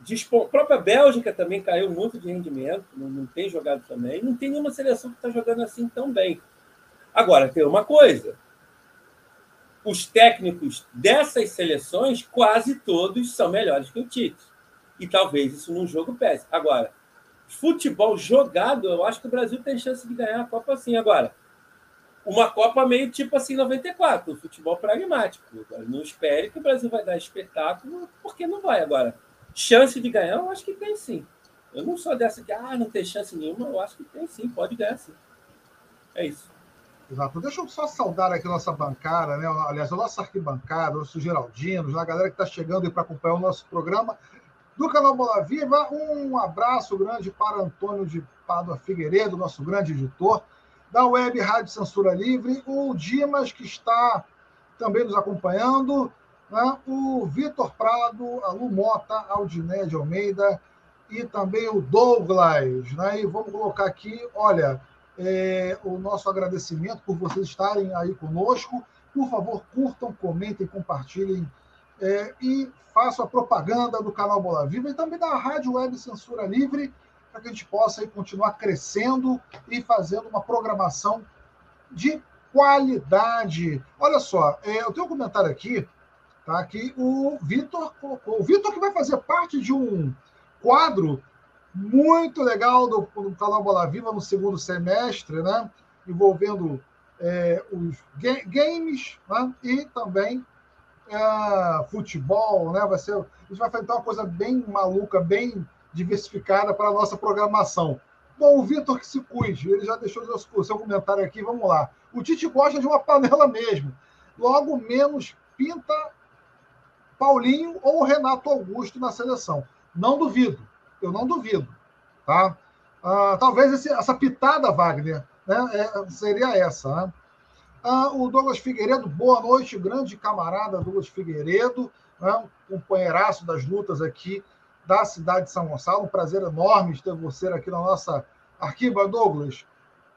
A própria Bélgica também caiu muito de rendimento, não, não tem jogado também. Não tem nenhuma seleção que está jogando assim tão bem. Agora, tem uma coisa: os técnicos dessas seleções, quase todos são melhores que o Tite. E talvez isso num jogo pese. Agora, futebol jogado, eu acho que o Brasil tem chance de ganhar a Copa assim. Agora, uma Copa meio tipo assim 94, futebol pragmático. Não espere que o Brasil vai dar espetáculo, porque não vai agora. Chance de ganhar, eu acho que tem sim. Eu não sou dessa que ah, não tem chance nenhuma, eu acho que tem sim, pode ganhar sim. É isso. Exato. Deixa eu só saudar aqui nossa bancada, né? aliás, a nossa arquibancada, o nosso Geraldino, a galera que está chegando para acompanhar o nosso programa do canal Bola Viva. Um abraço grande para Antônio de Pádua Figueiredo, nosso grande editor da Web Rádio Censura Livre, o Dimas, que está também nos acompanhando, né? o Vitor Prado, a Lu Mota, Aldiné de Almeida e também o Douglas. Né? E vamos colocar aqui, olha, é, o nosso agradecimento por vocês estarem aí conosco. Por favor, curtam, comentem, compartilhem é, e façam a propaganda do canal Bola Viva e também da Rádio Web Censura Livre para que a gente possa aí, continuar crescendo e fazendo uma programação de qualidade. Olha só, é, eu tenho um comentário aqui, tá? Que o Vitor colocou. O Vitor que vai fazer parte de um quadro muito legal do, do canal Bola Viva no segundo semestre, né? Envolvendo é, os ga games né? e também é, futebol, né? Vai ser, a gente vai fazer uma coisa bem maluca, bem diversificada para a nossa programação. Bom, o Vitor que se cuide, ele já deixou o seu comentário aqui, vamos lá. O Tite gosta de uma panela mesmo. Logo menos pinta Paulinho ou Renato Augusto na seleção. Não duvido, eu não duvido. Tá? Ah, talvez esse, essa pitada, Wagner, né, é, seria essa. Né? Ah, o Douglas Figueiredo, boa noite, grande camarada Douglas Figueiredo, né, um companheiraço das lutas aqui da cidade de São Gonçalo. Um prazer enorme ter você aqui na nossa arquiva, Douglas.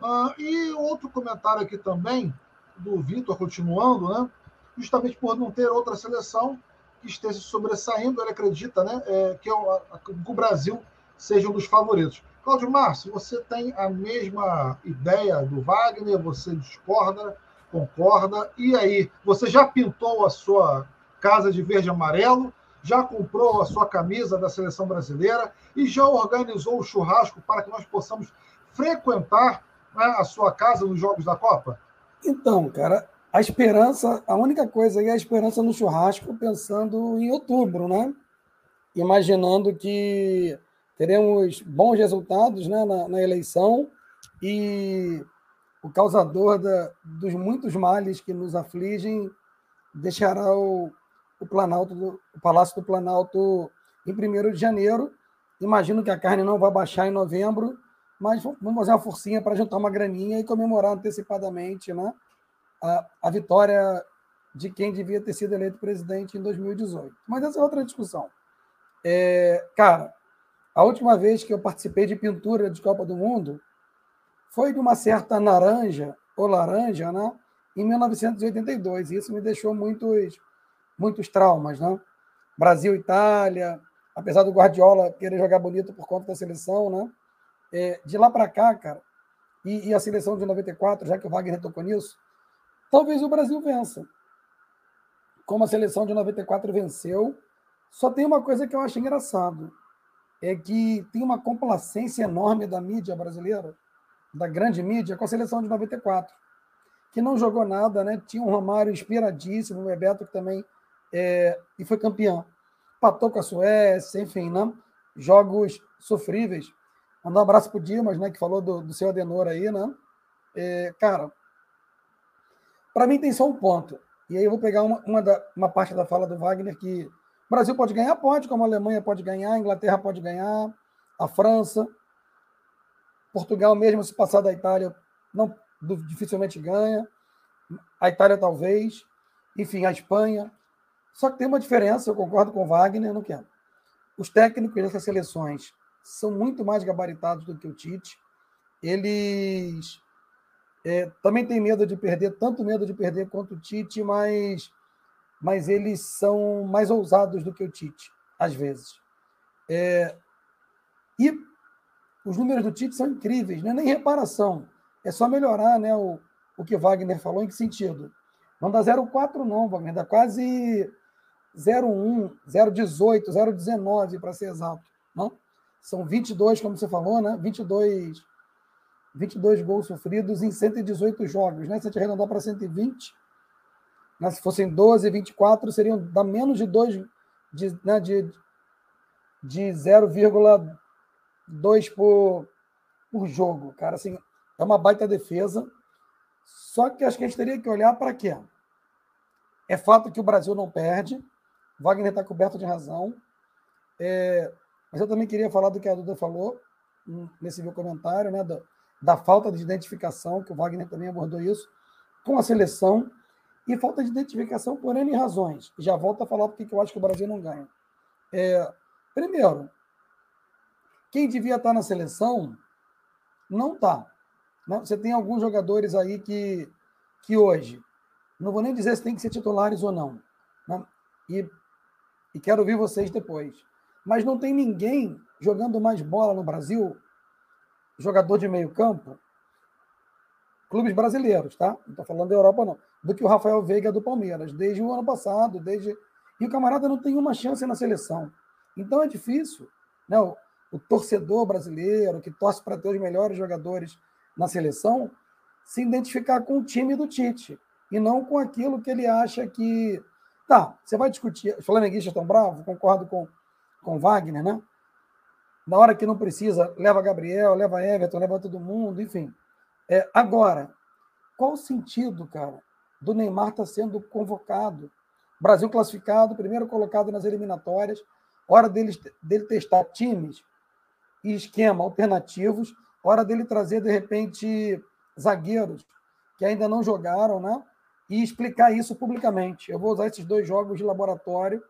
Ah, e outro comentário aqui também, do Vitor, continuando, né? justamente por não ter outra seleção que esteja sobressaindo, ele acredita né, é, que, é o, que o Brasil seja um dos favoritos. Cláudio Márcio, você tem a mesma ideia do Wagner? Você discorda? Concorda? E aí, você já pintou a sua casa de verde e amarelo? Já comprou a sua camisa da seleção brasileira? E já organizou o churrasco para que nós possamos frequentar né, a sua casa nos Jogos da Copa? Então, cara, a esperança, a única coisa é a esperança no churrasco, pensando em outubro, né? Imaginando que teremos bons resultados né, na, na eleição e o causador da, dos muitos males que nos afligem deixará o, o Planalto, o Palácio do Planalto em 1 de janeiro. Imagino que a carne não vai baixar em novembro, mas vamos fazer uma forcinha para juntar uma graninha e comemorar antecipadamente né, a, a vitória de quem devia ter sido eleito presidente em 2018. Mas essa é outra discussão. É, cara, a última vez que eu participei de pintura de Copa do Mundo foi de uma certa naranja, ou laranja, né? em 1982. E isso me deixou muitos, muitos traumas. Né? Brasil, Itália, apesar do Guardiola querer jogar bonito por conta da seleção, né? É, de lá para cá, cara, e, e, a seleção de 94, já que o Wagner tocou nisso, talvez o Brasil vença. Como a seleção de 94 venceu, só tem uma coisa que eu acho engraçado é que tem uma complacência enorme da mídia brasileira, da grande mídia, com a seleção de 94, que não jogou nada, né? Tinha um Romário inspiradíssimo, o Bebeto que também é, e foi campeão. Patou com a Suécia, enfim, né? jogos sofríveis. Mandar um abraço para o Dimas, né, que falou do, do seu Adenor aí, né? É, cara, para mim tem só um ponto. E aí eu vou pegar uma, uma, da, uma parte da fala do Wagner que o Brasil pode ganhar? Pode, como a Alemanha pode ganhar, a Inglaterra pode ganhar, a França, Portugal, mesmo se passar da Itália, não dificilmente ganha, a Itália talvez, enfim, a Espanha. Só que tem uma diferença, eu concordo com o Wagner, não quero. Os técnicos dessas seleções são muito mais gabaritados do que o Tite. Eles é, também têm medo de perder, tanto medo de perder quanto o Tite, mas mas eles são mais ousados do que o Tite, às vezes. É, e os números do Tite são incríveis, não é nem reparação, é só melhorar né, o, o que Wagner falou, em que sentido? Não dá 0,4 não, Wagner, dá quase 0,1, 0,18, 0,19 para ser exato. Não? São 22, como você falou, né? 22, 22 gols sofridos em 118 jogos. Né? Se a gente arredondar para 120, né? Se fossem 12, 24, seriam dá menos de 2, de, né, de, de 0,2 por, por jogo. Cara, assim, é uma baita defesa. Só que acho que a gente teria que olhar para quê? É fato que o Brasil não perde. Wagner está coberto de razão. É, mas eu também queria falar do que a Duda falou hum, nesse meu comentário, né? Da, da falta de identificação, que o Wagner também abordou isso, com a seleção e falta de identificação por N razões. Já volto a falar porque eu acho que o Brasil não ganha. É, primeiro, quem devia estar na seleção não está. Né? Você tem alguns jogadores aí que, que hoje, não vou nem dizer se tem que ser titulares ou não, né? e, e quero ouvir vocês depois. Mas não tem ninguém jogando mais bola no Brasil, jogador de meio campo, clubes brasileiros, tá? Não estou falando da Europa, não do que o Rafael Veiga do Palmeiras, desde o ano passado, desde e o camarada não tem uma chance na seleção. Então é difícil, né? O, o torcedor brasileiro que torce para ter os melhores jogadores na seleção se identificar com o time do Tite e não com aquilo que ele acha que tá. Você vai discutir. Os flamenguistas estão bravos, concordo com com Wagner, né? Na hora que não precisa, leva Gabriel, leva Everton, leva todo mundo, enfim. É, agora, qual o sentido, cara, do Neymar estar tá sendo convocado? Brasil classificado, primeiro colocado nas eliminatórias, hora dele, dele testar times e esquema alternativos, hora dele trazer, de repente, zagueiros que ainda não jogaram, né? E explicar isso publicamente. Eu vou usar esses dois jogos de laboratório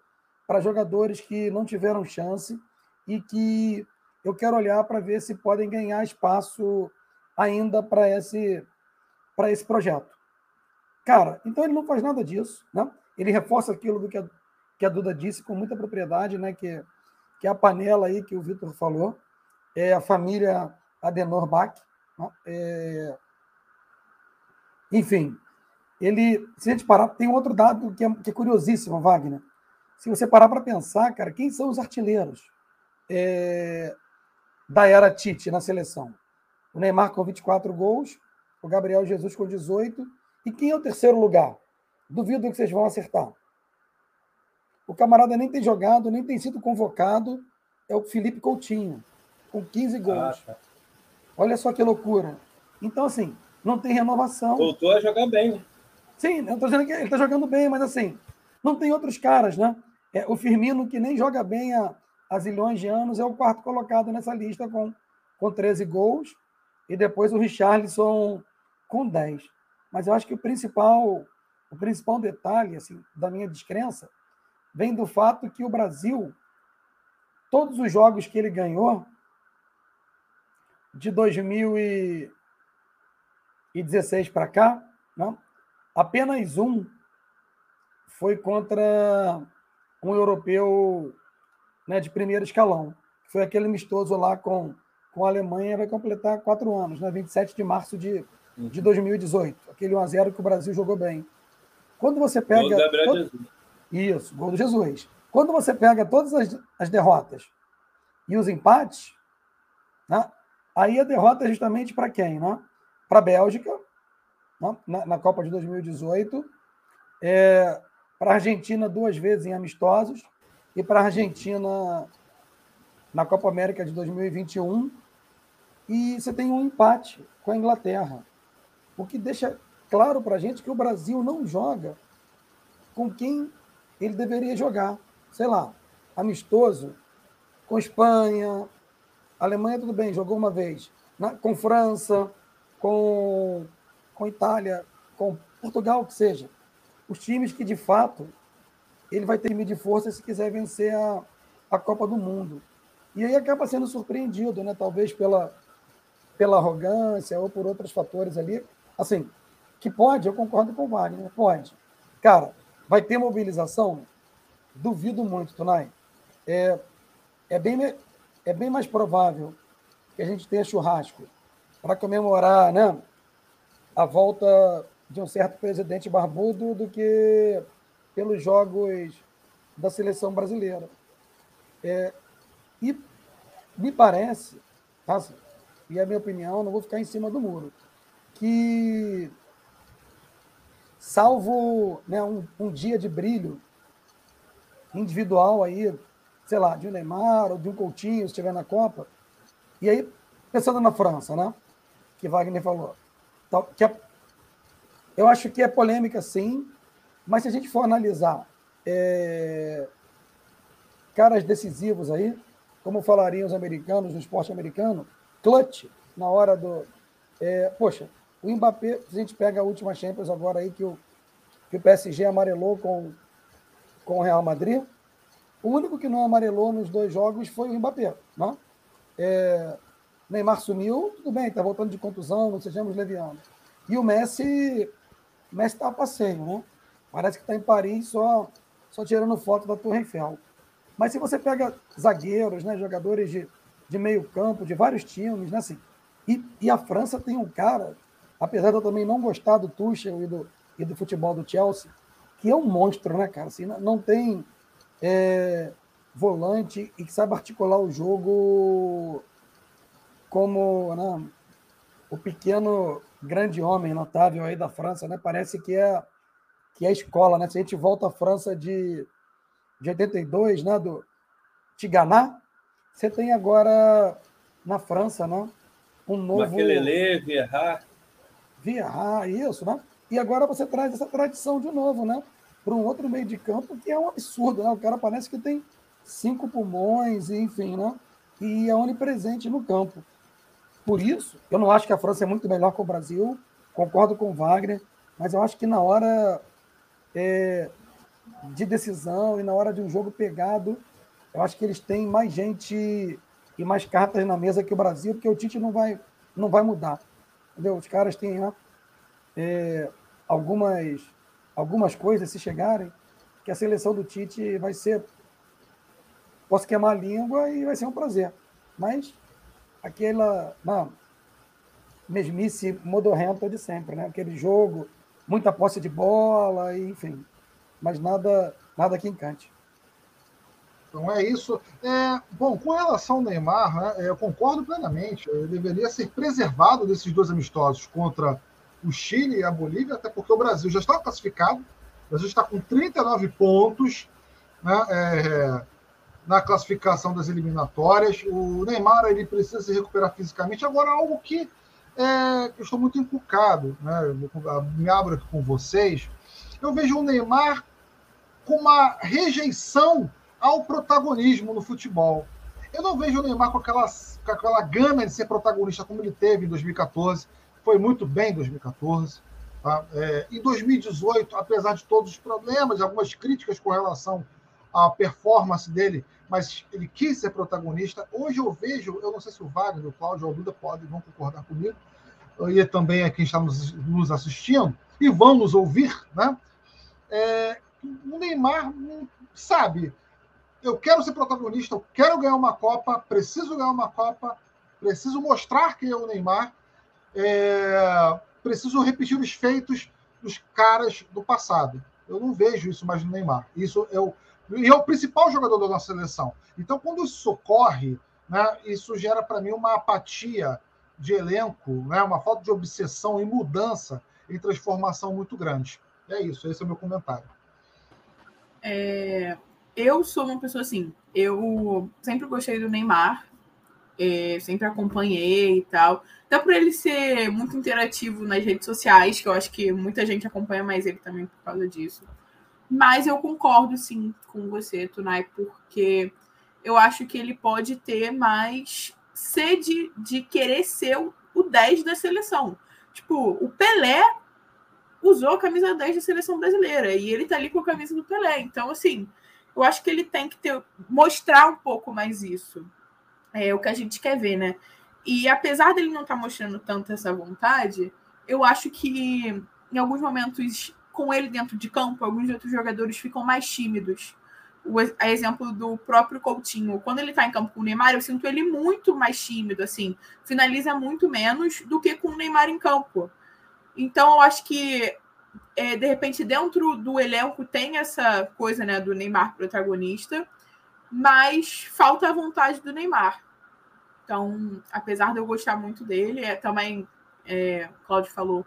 para jogadores que não tiveram chance e que eu quero olhar para ver se podem ganhar espaço ainda para esse, para esse projeto. Cara, então ele não faz nada disso, né? Ele reforça aquilo do que a, que a Duda disse com muita propriedade, né? Que, que é a panela aí que o Vitor falou, é a família Adenor Bach. Né? É... Enfim, ele, se a gente parar, tem outro dado que é, que é curiosíssimo, Wagner. Se você parar para pensar, cara, quem são os artilheiros é, da era Tite na seleção? O Neymar com 24 gols, o Gabriel Jesus com 18. E quem é o terceiro lugar? Duvido que vocês vão acertar. O camarada nem tem jogado, nem tem sido convocado. É o Felipe Coutinho, com 15 gols. Ah, tá. Olha só que loucura. Então, assim, não tem renovação. Voltou a jogar bem. Né? Sim, eu estou dizendo que ele está jogando bem, mas assim, não tem outros caras, né? É, o Firmino, que nem joga bem há, há zilhões de anos, é o quarto colocado nessa lista com, com 13 gols. E depois o Richarlison com 10. Mas eu acho que o principal, o principal detalhe assim, da minha descrença vem do fato que o Brasil, todos os jogos que ele ganhou, de 2016 para cá, né, apenas um foi contra um europeu né, de primeiro escalão. Foi aquele amistoso lá com, com a Alemanha, vai completar quatro anos, né, 27 de março de, de 2018. Uhum. Aquele 1x0 que o Brasil jogou bem. Quando você pega. Gol Gabriel todo... Jesus. Isso, gol do Jesus. Quando você pega todas as, as derrotas e os empates, né, aí a derrota é justamente para quem? Né? Para a Bélgica, na, na, Copa de 2018, é, para a Argentina duas vezes em amistosos e para a Argentina na Copa América de 2021. E você tem um empate com a Inglaterra, o que deixa claro para a gente que o Brasil não joga com quem ele deveria jogar. Sei lá, amistoso com Espanha, Alemanha, tudo bem, jogou uma vez. Na, com França, com, com Itália, com Portugal, que seja. Os times que, de fato, ele vai ter medir força se quiser vencer a, a Copa do Mundo. E aí acaba sendo surpreendido, né? Talvez pela, pela arrogância ou por outros fatores ali. Assim, que pode, eu concordo com o Wagner, pode. Cara, Vai ter mobilização? Duvido muito, Tunai. É, é, bem, é bem mais provável que a gente tenha churrasco para comemorar né, a volta de um certo presidente barbudo do que pelos jogos da seleção brasileira. É, e me parece, tá, e é a minha opinião, não vou ficar em cima do muro, que salvo né, um, um, dia de brilho individual aí, sei lá, de um Neymar ou de um Coutinho, se estiver na Copa. E aí, pensando na França, né? Que Wagner falou. Que é, eu acho que é polêmica, sim, mas se a gente for analisar é, caras decisivos aí, como falariam os americanos no esporte americano, clutch na hora do. É, poxa, o Mbappé, se a gente pega a última Champions agora aí, que o, que o PSG amarelou com, com o Real Madrid, o único que não amarelou nos dois jogos foi o Mbappé. Né? É, Neymar sumiu, tudo bem, está voltando de contusão, não sejamos levianos. E o Messi, o Messi está a passeio, né? Parece que está em Paris só, só tirando foto da Torre Eiffel. Mas se você pega zagueiros, né, jogadores de, de meio campo, de vários times, né, assim, e, e a França tem um cara apesar de eu também não gostar do Tuchel e do, e do futebol do Chelsea, que é um monstro, né, cara? Assim, não tem é, volante e que sabe articular o jogo como né, o pequeno grande homem notável aí da França, né? Parece que é que é a escola, né? Se a gente volta à França de, de 82, né, do Tiganá, você tem agora na França, né? Um novo. Maquelele, Vieira. Vieira, isso, né? E agora você traz essa tradição de novo, né? Para um outro meio de campo que é um absurdo, né? O cara parece que tem cinco pulmões, enfim, né? E é onipresente no campo. Por isso, eu não acho que a França é muito melhor que o Brasil, concordo com o Wagner, mas eu acho que na hora é, de decisão e na hora de um jogo pegado, eu acho que eles têm mais gente e mais cartas na mesa que o Brasil, porque o Tite não vai, não vai mudar. Entendeu? Os caras têm né, é, algumas, algumas coisas, se chegarem, que a seleção do Tite vai ser. Posso queimar a língua e vai ser um prazer. Mas aquela não, mesmice modorrenta de sempre, né? Aquele jogo, muita posse de bola, enfim. Mas nada, nada que encante. Então é isso. É, bom, com relação ao Neymar, né, eu concordo plenamente. Ele deveria ser preservado desses dois amistosos contra o Chile e a Bolívia, até porque o Brasil já está classificado. O Brasil está com 39 pontos né, é, na classificação das eliminatórias. O Neymar ele precisa se recuperar fisicamente. Agora, algo que é, eu estou muito encucado, né, me abro aqui com vocês. Eu vejo o Neymar com uma rejeição ao protagonismo no futebol. Eu não vejo o Neymar com aquela, com aquela gana de ser protagonista como ele teve em 2014. Foi muito bem em 2014. Tá? É, em 2018, apesar de todos os problemas, algumas críticas com relação à performance dele, mas ele quis ser protagonista. Hoje eu vejo, eu não sei se o Wagner, o Cláudio ou o Duda podem, vão concordar comigo, e também a quem está nos, nos assistindo, e vão nos ouvir, né? É, o Neymar, sabe, eu quero ser protagonista, eu quero ganhar uma Copa, preciso ganhar uma Copa, preciso mostrar que é o Neymar, é, preciso repetir os feitos dos caras do passado. Eu não vejo isso mais no Neymar. Isso é o, e é o principal jogador da nossa seleção. Então, quando isso ocorre, né, isso gera para mim uma apatia de elenco, né, uma falta de obsessão e mudança em transformação muito grande. É isso, esse é o meu comentário. É, eu sou uma pessoa assim, eu sempre gostei do Neymar, é, sempre acompanhei e tal. Até por ele ser muito interativo nas redes sociais, que eu acho que muita gente acompanha mais ele também por causa disso. Mas eu concordo sim com você, Tunai, porque eu acho que ele pode ter mais sede de querer ser o, o 10 da seleção. Tipo, o Pelé usou a camisa 10 da seleção brasileira e ele tá ali com a camisa do Pelé. Então, assim, eu acho que ele tem que ter, mostrar um pouco mais isso. É o que a gente quer ver, né? E apesar dele não estar tá mostrando tanto essa vontade, eu acho que em alguns momentos, com ele dentro de campo, alguns outros jogadores ficam mais tímidos. O a exemplo do próprio Coutinho. Quando ele está em campo com o Neymar, eu sinto ele muito mais tímido, assim, finaliza muito menos do que com o Neymar em campo. Então, eu acho que é, de repente, dentro do elenco tem essa coisa né, do Neymar protagonista, mas falta a vontade do Neymar. Então, apesar de eu gostar muito dele, é, também, é, o Claudio falou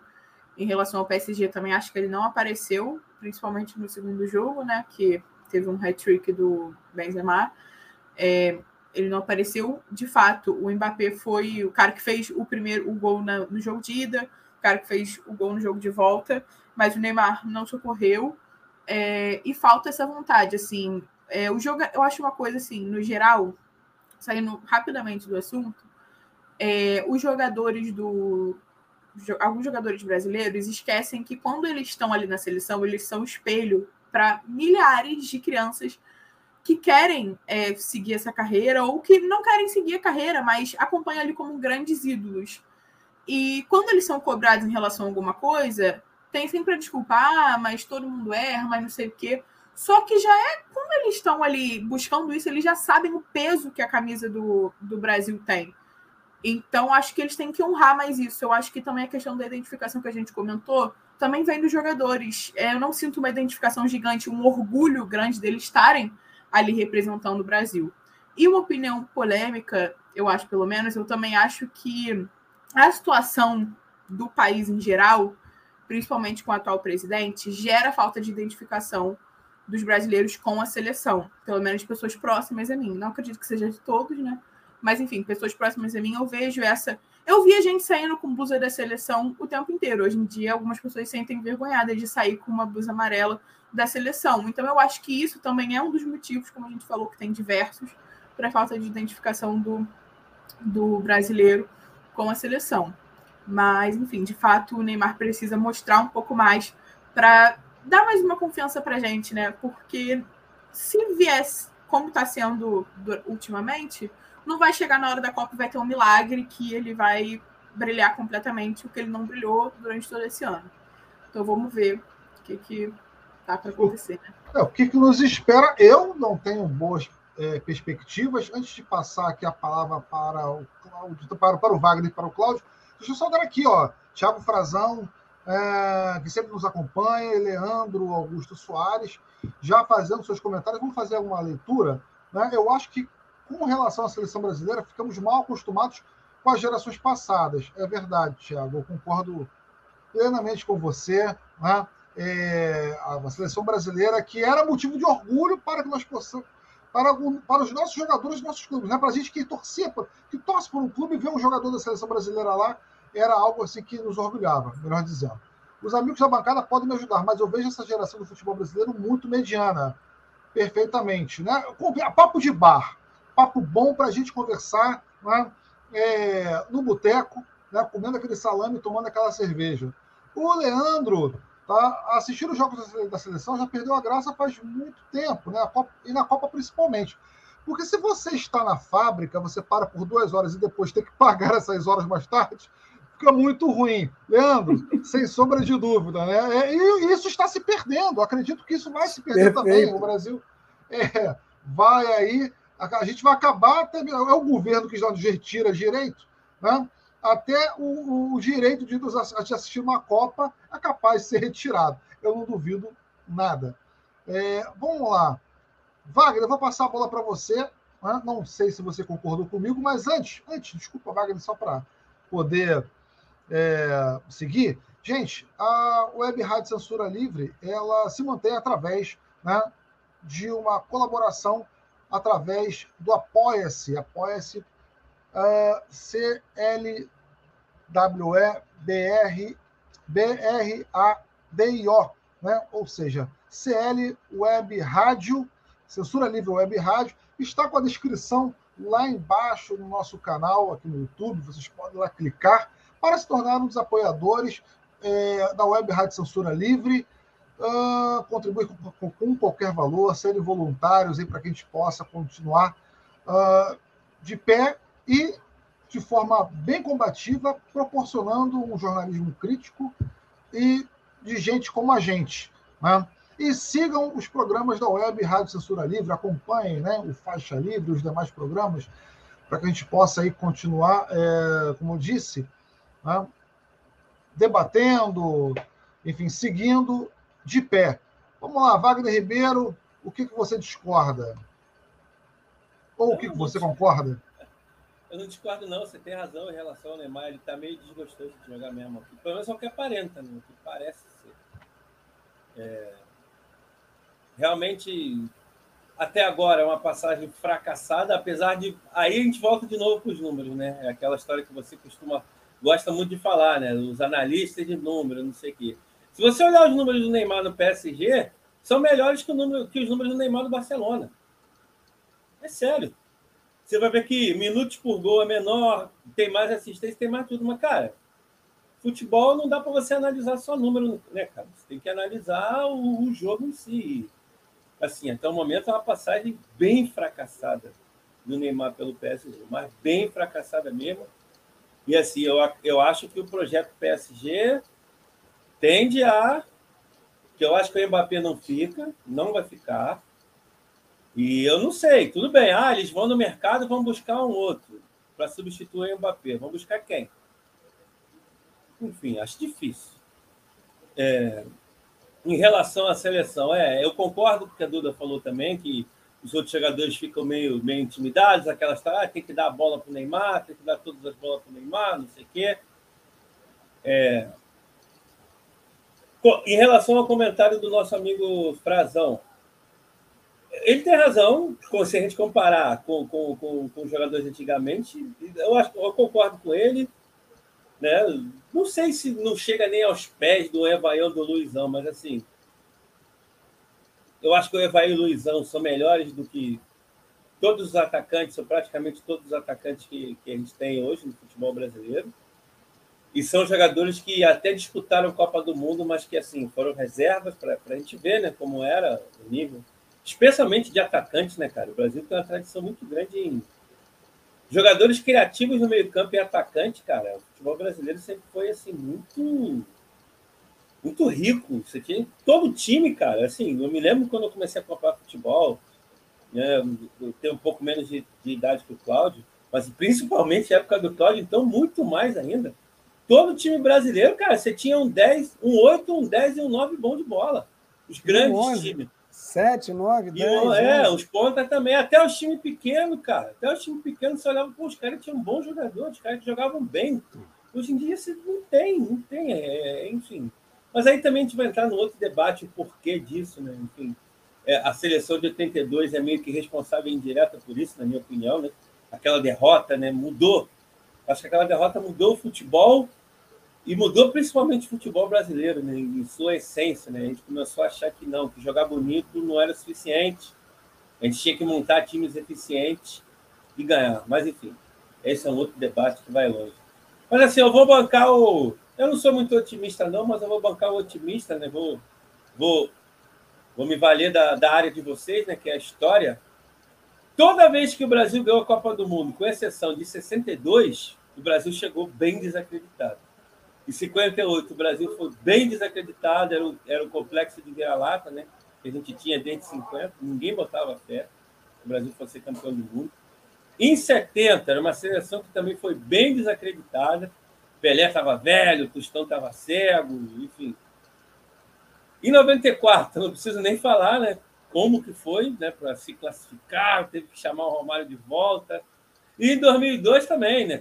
em relação ao PSG, também acho que ele não apareceu, principalmente no segundo jogo, né? Que teve um hat-trick do Benzema. É, ele não apareceu de fato. O Mbappé foi o cara que fez o primeiro o gol na, no jogo de ida, o cara que fez o gol no jogo de volta mas o Neymar não socorreu. É, e falta essa vontade, assim. É, o jogo, eu acho uma coisa assim, no geral, saindo rapidamente do assunto, é, os jogadores do. Alguns jogadores brasileiros esquecem que quando eles estão ali na seleção, eles são espelho para milhares de crianças que querem é, seguir essa carreira ou que não querem seguir a carreira, mas acompanham ali como grandes ídolos. E quando eles são cobrados em relação a alguma coisa, tem sempre a desculpar, ah, mas todo mundo erra, mas não sei o quê. Só que já é, quando eles estão ali buscando isso, eles já sabem o peso que a camisa do, do Brasil tem. Então, acho que eles têm que honrar mais isso. Eu acho que também a questão da identificação que a gente comentou também vem dos jogadores. É, eu não sinto uma identificação gigante, um orgulho grande deles estarem ali representando o Brasil. E uma opinião polêmica, eu acho pelo menos, eu também acho que a situação do país em geral principalmente com o atual presidente, gera falta de identificação dos brasileiros com a seleção, pelo menos pessoas próximas a mim. Não acredito que seja de todos, né? Mas enfim, pessoas próximas a mim, eu vejo essa. Eu vi a gente saindo com blusa da seleção o tempo inteiro. Hoje em dia, algumas pessoas sentem envergonhadas de sair com uma blusa amarela da seleção. Então, eu acho que isso também é um dos motivos, como a gente falou, que tem diversos, para a falta de identificação do, do brasileiro com a seleção. Mas, enfim, de fato, o Neymar precisa mostrar um pouco mais para dar mais uma confiança para a gente, né? Porque se viesse como está sendo ultimamente, não vai chegar na hora da Copa e vai ter um milagre que ele vai brilhar completamente o que ele não brilhou durante todo esse ano. Então vamos ver o que, que tá para acontecer. Né? É, o que, que nos espera? Eu não tenho boas é, perspectivas. Antes de passar aqui a palavra para o Cláudio, para, para o Wagner e para o Cláudio, deixa eu só dar aqui, ó. Tiago Frazão, é, que sempre nos acompanha, Leandro Augusto Soares, já fazendo seus comentários. Vamos fazer alguma leitura. Né? Eu acho que, com relação à seleção brasileira, ficamos mal acostumados com as gerações passadas. É verdade, Tiago, eu concordo plenamente com você. Né? É, a seleção brasileira, que era motivo de orgulho para que nós possamos. Para, para os nossos jogadores, nossos clubes, né? para a gente que torcia, que torce por um clube, ver um jogador da seleção brasileira lá era algo assim que nos orgulhava, melhor dizendo. Os amigos da bancada podem me ajudar, mas eu vejo essa geração do futebol brasileiro muito mediana, perfeitamente. Né? Papo de bar, papo bom para a gente conversar né? é, no boteco, né? comendo aquele salame, tomando aquela cerveja. O Leandro, tá? assistir os jogos da seleção já perdeu a graça faz muito tempo, né? Copa, e na Copa principalmente. Porque se você está na fábrica, você para por duas horas e depois tem que pagar essas horas mais tarde, fica muito ruim. Leandro, sem sombra de dúvida, né? É, e isso está se perdendo. Acredito que isso vai se perder Perfeito. também. O Brasil é, vai aí. A, gente vai acabar. É o governo que já nos retira direito, né? Até o, o direito de, de assistir uma Copa é capaz de ser retirado. Eu não duvido nada. É, vamos lá. Wagner, eu vou passar a bola para você. Né? Não sei se você concordou comigo, mas antes, antes, desculpa, Wagner, só para poder é, seguir, gente, a Web Rádio Censura Livre ela se mantém através né, de uma colaboração através do Apoia-se, Apoia-se uh, C-L-W-E-B-R-B-R-A-D-I-O, né? ou seja, CL Web Rádio, Censura Livre Web Rádio, está com a descrição lá embaixo no nosso canal, aqui no YouTube, vocês podem lá clicar para se tornar um dos apoiadores é, da Web Rádio Censura Livre, uh, contribuir com, com, com, qualquer valor, serem voluntários para que a gente possa continuar uh, de pé e de forma bem combativa, proporcionando um jornalismo crítico e de gente como a gente. Né? E sigam os programas da Web Rádio Censura Livre, acompanhem né, o Faixa Livre, os demais programas, para que a gente possa aí continuar, é, como eu disse, né? debatendo, enfim, seguindo de pé. Vamos lá, Wagner Ribeiro, o que, que você discorda? Ou o que, que você concorda? Eu não discordo, não. Você tem razão em relação ao Neymar. Ele está meio desgostoso de jogar mesmo aqui. Pelo menos é o que aparenta, né? o que parece ser. É... Realmente, até agora é uma passagem fracassada, apesar de. Aí a gente volta de novo para os números, né? É aquela história que você costuma gosta muito de falar, né? Os analistas de números, não sei o quê. Se você olhar os números do Neymar no PSG, são melhores que, número, que os números do Neymar no Barcelona. É sério. Você vai ver que minutos por gol é menor, tem mais assistência, tem mais tudo. Mas, cara, futebol não dá para você analisar só número, né, cara? Você tem que analisar o, o jogo em si. Assim, até o momento é uma passagem bem fracassada do Neymar pelo PSG, mas bem fracassada mesmo. E assim, eu, eu acho que o projeto PSG tende a. que eu acho que o Mbappé não fica, não vai ficar. E eu não sei, tudo bem. Ah, eles vão no mercado vão buscar um outro para substituir o Mbappé. Vão buscar quem? Enfim, acho difícil. É, em relação à seleção, é, eu concordo com o que a Duda falou também, que os outros jogadores ficam meio, meio intimidados, aquela história, ah, tem que dar a bola para o Neymar, tem que dar todas as bolas para o Neymar, não sei o quê. É... Em relação ao comentário do nosso amigo Frazão, ele tem razão, se a gente comparar com, com, com, com os jogadores antigamente, eu, acho, eu concordo com ele. Né? Não sei se não chega nem aos pés do Evaião do Luizão, mas assim, eu acho que o Evaí e o Luizão são melhores do que todos os atacantes, ou praticamente todos os atacantes que, que a gente tem hoje no futebol brasileiro. E são jogadores que até disputaram Copa do Mundo, mas que assim foram reservas para a gente ver né, como era o nível, especialmente de atacantes, né, cara? O Brasil tem uma tradição muito grande em jogadores criativos no meio-campo e atacante, cara. O futebol brasileiro sempre foi assim muito muito rico. Isso aqui, todo time, cara. Assim, eu me lembro quando eu comecei a comprar futebol, né, eu tenho um pouco menos de, de idade que o Cláudio, mas principalmente a época do Cláudio, então muito mais ainda. Todo time brasileiro, cara, você tinha um 10, um 8, um 10 e um 9 bom de bola. Os grandes 11, times. 7, 9, 10. E, é, os pontas também. Até os times pequenos, cara. Até os times pequenos, você olhava, pô, os caras tinham bons jogadores, os caras que jogavam bem. Hoje em dia você não tem, não tem, é, enfim. Mas aí também a gente vai entrar no outro debate, o porquê disso, né? Enfim, é, a seleção de 82 é meio que responsável indireta por isso, na minha opinião, né? Aquela derrota, né? Mudou. Acho que aquela derrota mudou o futebol e mudou principalmente o futebol brasileiro, né? Em sua essência, né? A gente começou a achar que não, que jogar bonito não era suficiente. A gente tinha que montar times eficientes e ganhar. Mas, enfim, esse é um outro debate que vai longe. Mas, assim, eu vou bancar o. Eu não sou muito otimista, não, mas eu vou bancar o otimista, né? Vou, vou vou me valer da, da área de vocês, né, que é a história. Toda vez que o Brasil ganhou a Copa do Mundo, com exceção de 62, o Brasil chegou bem desacreditado. Em 58, o Brasil foi bem desacreditado, era o, era o complexo de vira-lata, né? Que a gente tinha desde 50, ninguém botava fé o Brasil fosse ser campeão do mundo. Em 70, era uma seleção que também foi bem desacreditada. Pelé estava velho, Tostão estava cego, enfim, em 94, não preciso nem falar, né? Como que foi, né? Para se classificar, teve que chamar o Romário de volta. E em 2002 também, né?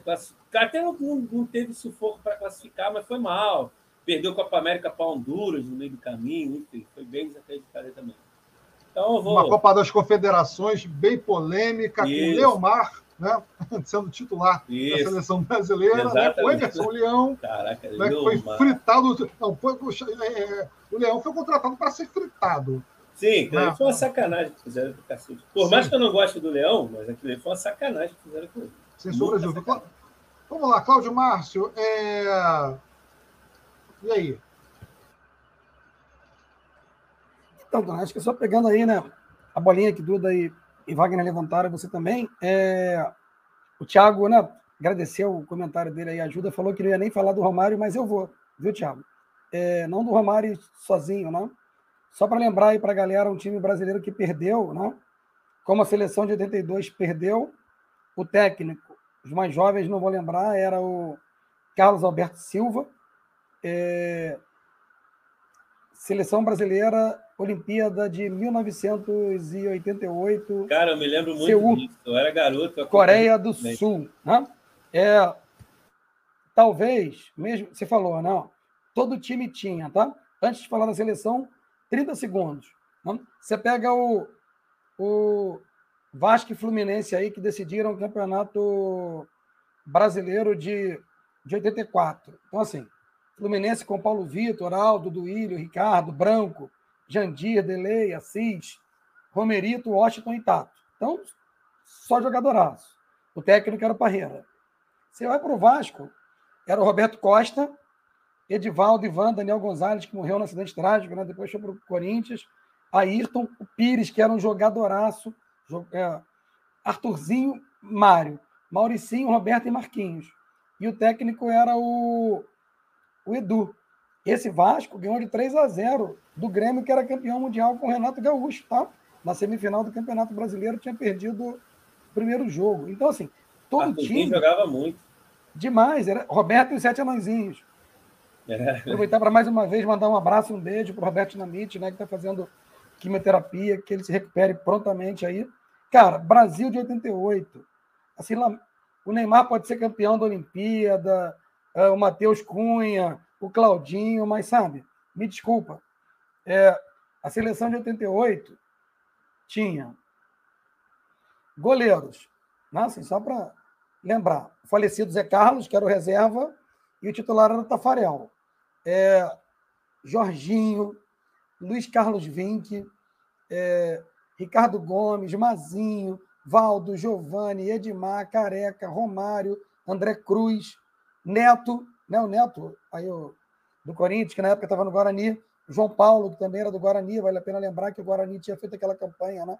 Até não, não teve sufoco para classificar, mas foi mal. Perdeu a Copa América para Honduras no meio do caminho, enfim, foi bem desacreditado também. Então, vou... Uma Copa das Confederações bem polêmica, Isso. com o Leomar né? sendo titular Isso. da seleção brasileira, né? o Emerson Leão, Caraca, né? foi fritado. Não, foi, é, é, o Leão foi contratado para ser fritado. Sim, né? foi uma sacanagem que fizeram com o Cacete. Por Sim. mais que eu não goste do Leão, mas aquilo foi uma sacanagem que fizeram com ele. Sem sombra de. Vamos lá, Cláudio Márcio. É... E aí? Então, acho que só pegando aí, né? A bolinha que Duda aí e Wagner levantaram, você também. É, o Thiago, né, agradeceu o comentário dele aí, ajuda, falou que não ia nem falar do Romário, mas eu vou, viu, Thiago? É, não do Romário sozinho, né? Só para lembrar aí para a galera, um time brasileiro que perdeu, né? Como a seleção de 82 perdeu, o técnico, os mais jovens não vou lembrar, era o Carlos Alberto Silva. É, seleção brasileira Olimpíada de 1988. Cara, eu me lembro muito Seul, disso. Eu era garoto. Coreia do Sul. Né? É, talvez, mesmo, você falou, não, todo time tinha, tá? Antes de falar da seleção, 30 segundos. Né? Você pega o, o Vasco e Fluminense aí, que decidiram o campeonato brasileiro de, de 84. Então, assim, Fluminense com Paulo Vitor, Aldo, Duílio, Ricardo, Branco, Jandir, Delei, Assis, Romerito, Washington e Tato. Então, só jogadoraço. O técnico era o Parreira. Você vai para o Vasco, era o Roberto Costa, Edivaldo, Ivan, Daniel Gonzalez, que morreu no acidente trágico, né? depois foi para o Corinthians, Ayrton, o Pires, que era um jogadoraço, Arthurzinho, Mário, Mauricinho, Roberto e Marquinhos. E o técnico era o, o Edu. Esse Vasco ganhou de 3 a 0 do Grêmio, que era campeão mundial com o Renato Gaúcho, tá? Na semifinal do Campeonato Brasileiro tinha perdido o primeiro jogo. Então, assim, todo o time. jogava muito. Demais. Era Roberto e os Sete Anõezinhos. É. Aproveitar para mais uma vez mandar um abraço e um beijo para o Roberto Dinamite, né, que está fazendo quimioterapia, que ele se recupere prontamente aí. Cara, Brasil de 88. Assim, o Neymar pode ser campeão da Olimpíada, é, o Matheus Cunha, o Claudinho, mas sabe, me desculpa, é, a seleção de 88 tinha goleiros, né? assim, só para lembrar, o falecido Zé Carlos, que era o reserva, e o titular era o Tafarel. É, Jorginho, Luiz Carlos Vinck, é, Ricardo Gomes, Mazinho, Valdo, Giovanni, Edmar, Careca, Romário, André Cruz, Neto, né, o Neto, aí o, do Corinthians, que na época estava no Guarani, João Paulo, que também era do Guarani, vale a pena lembrar que o Guarani tinha feito aquela campanha, né?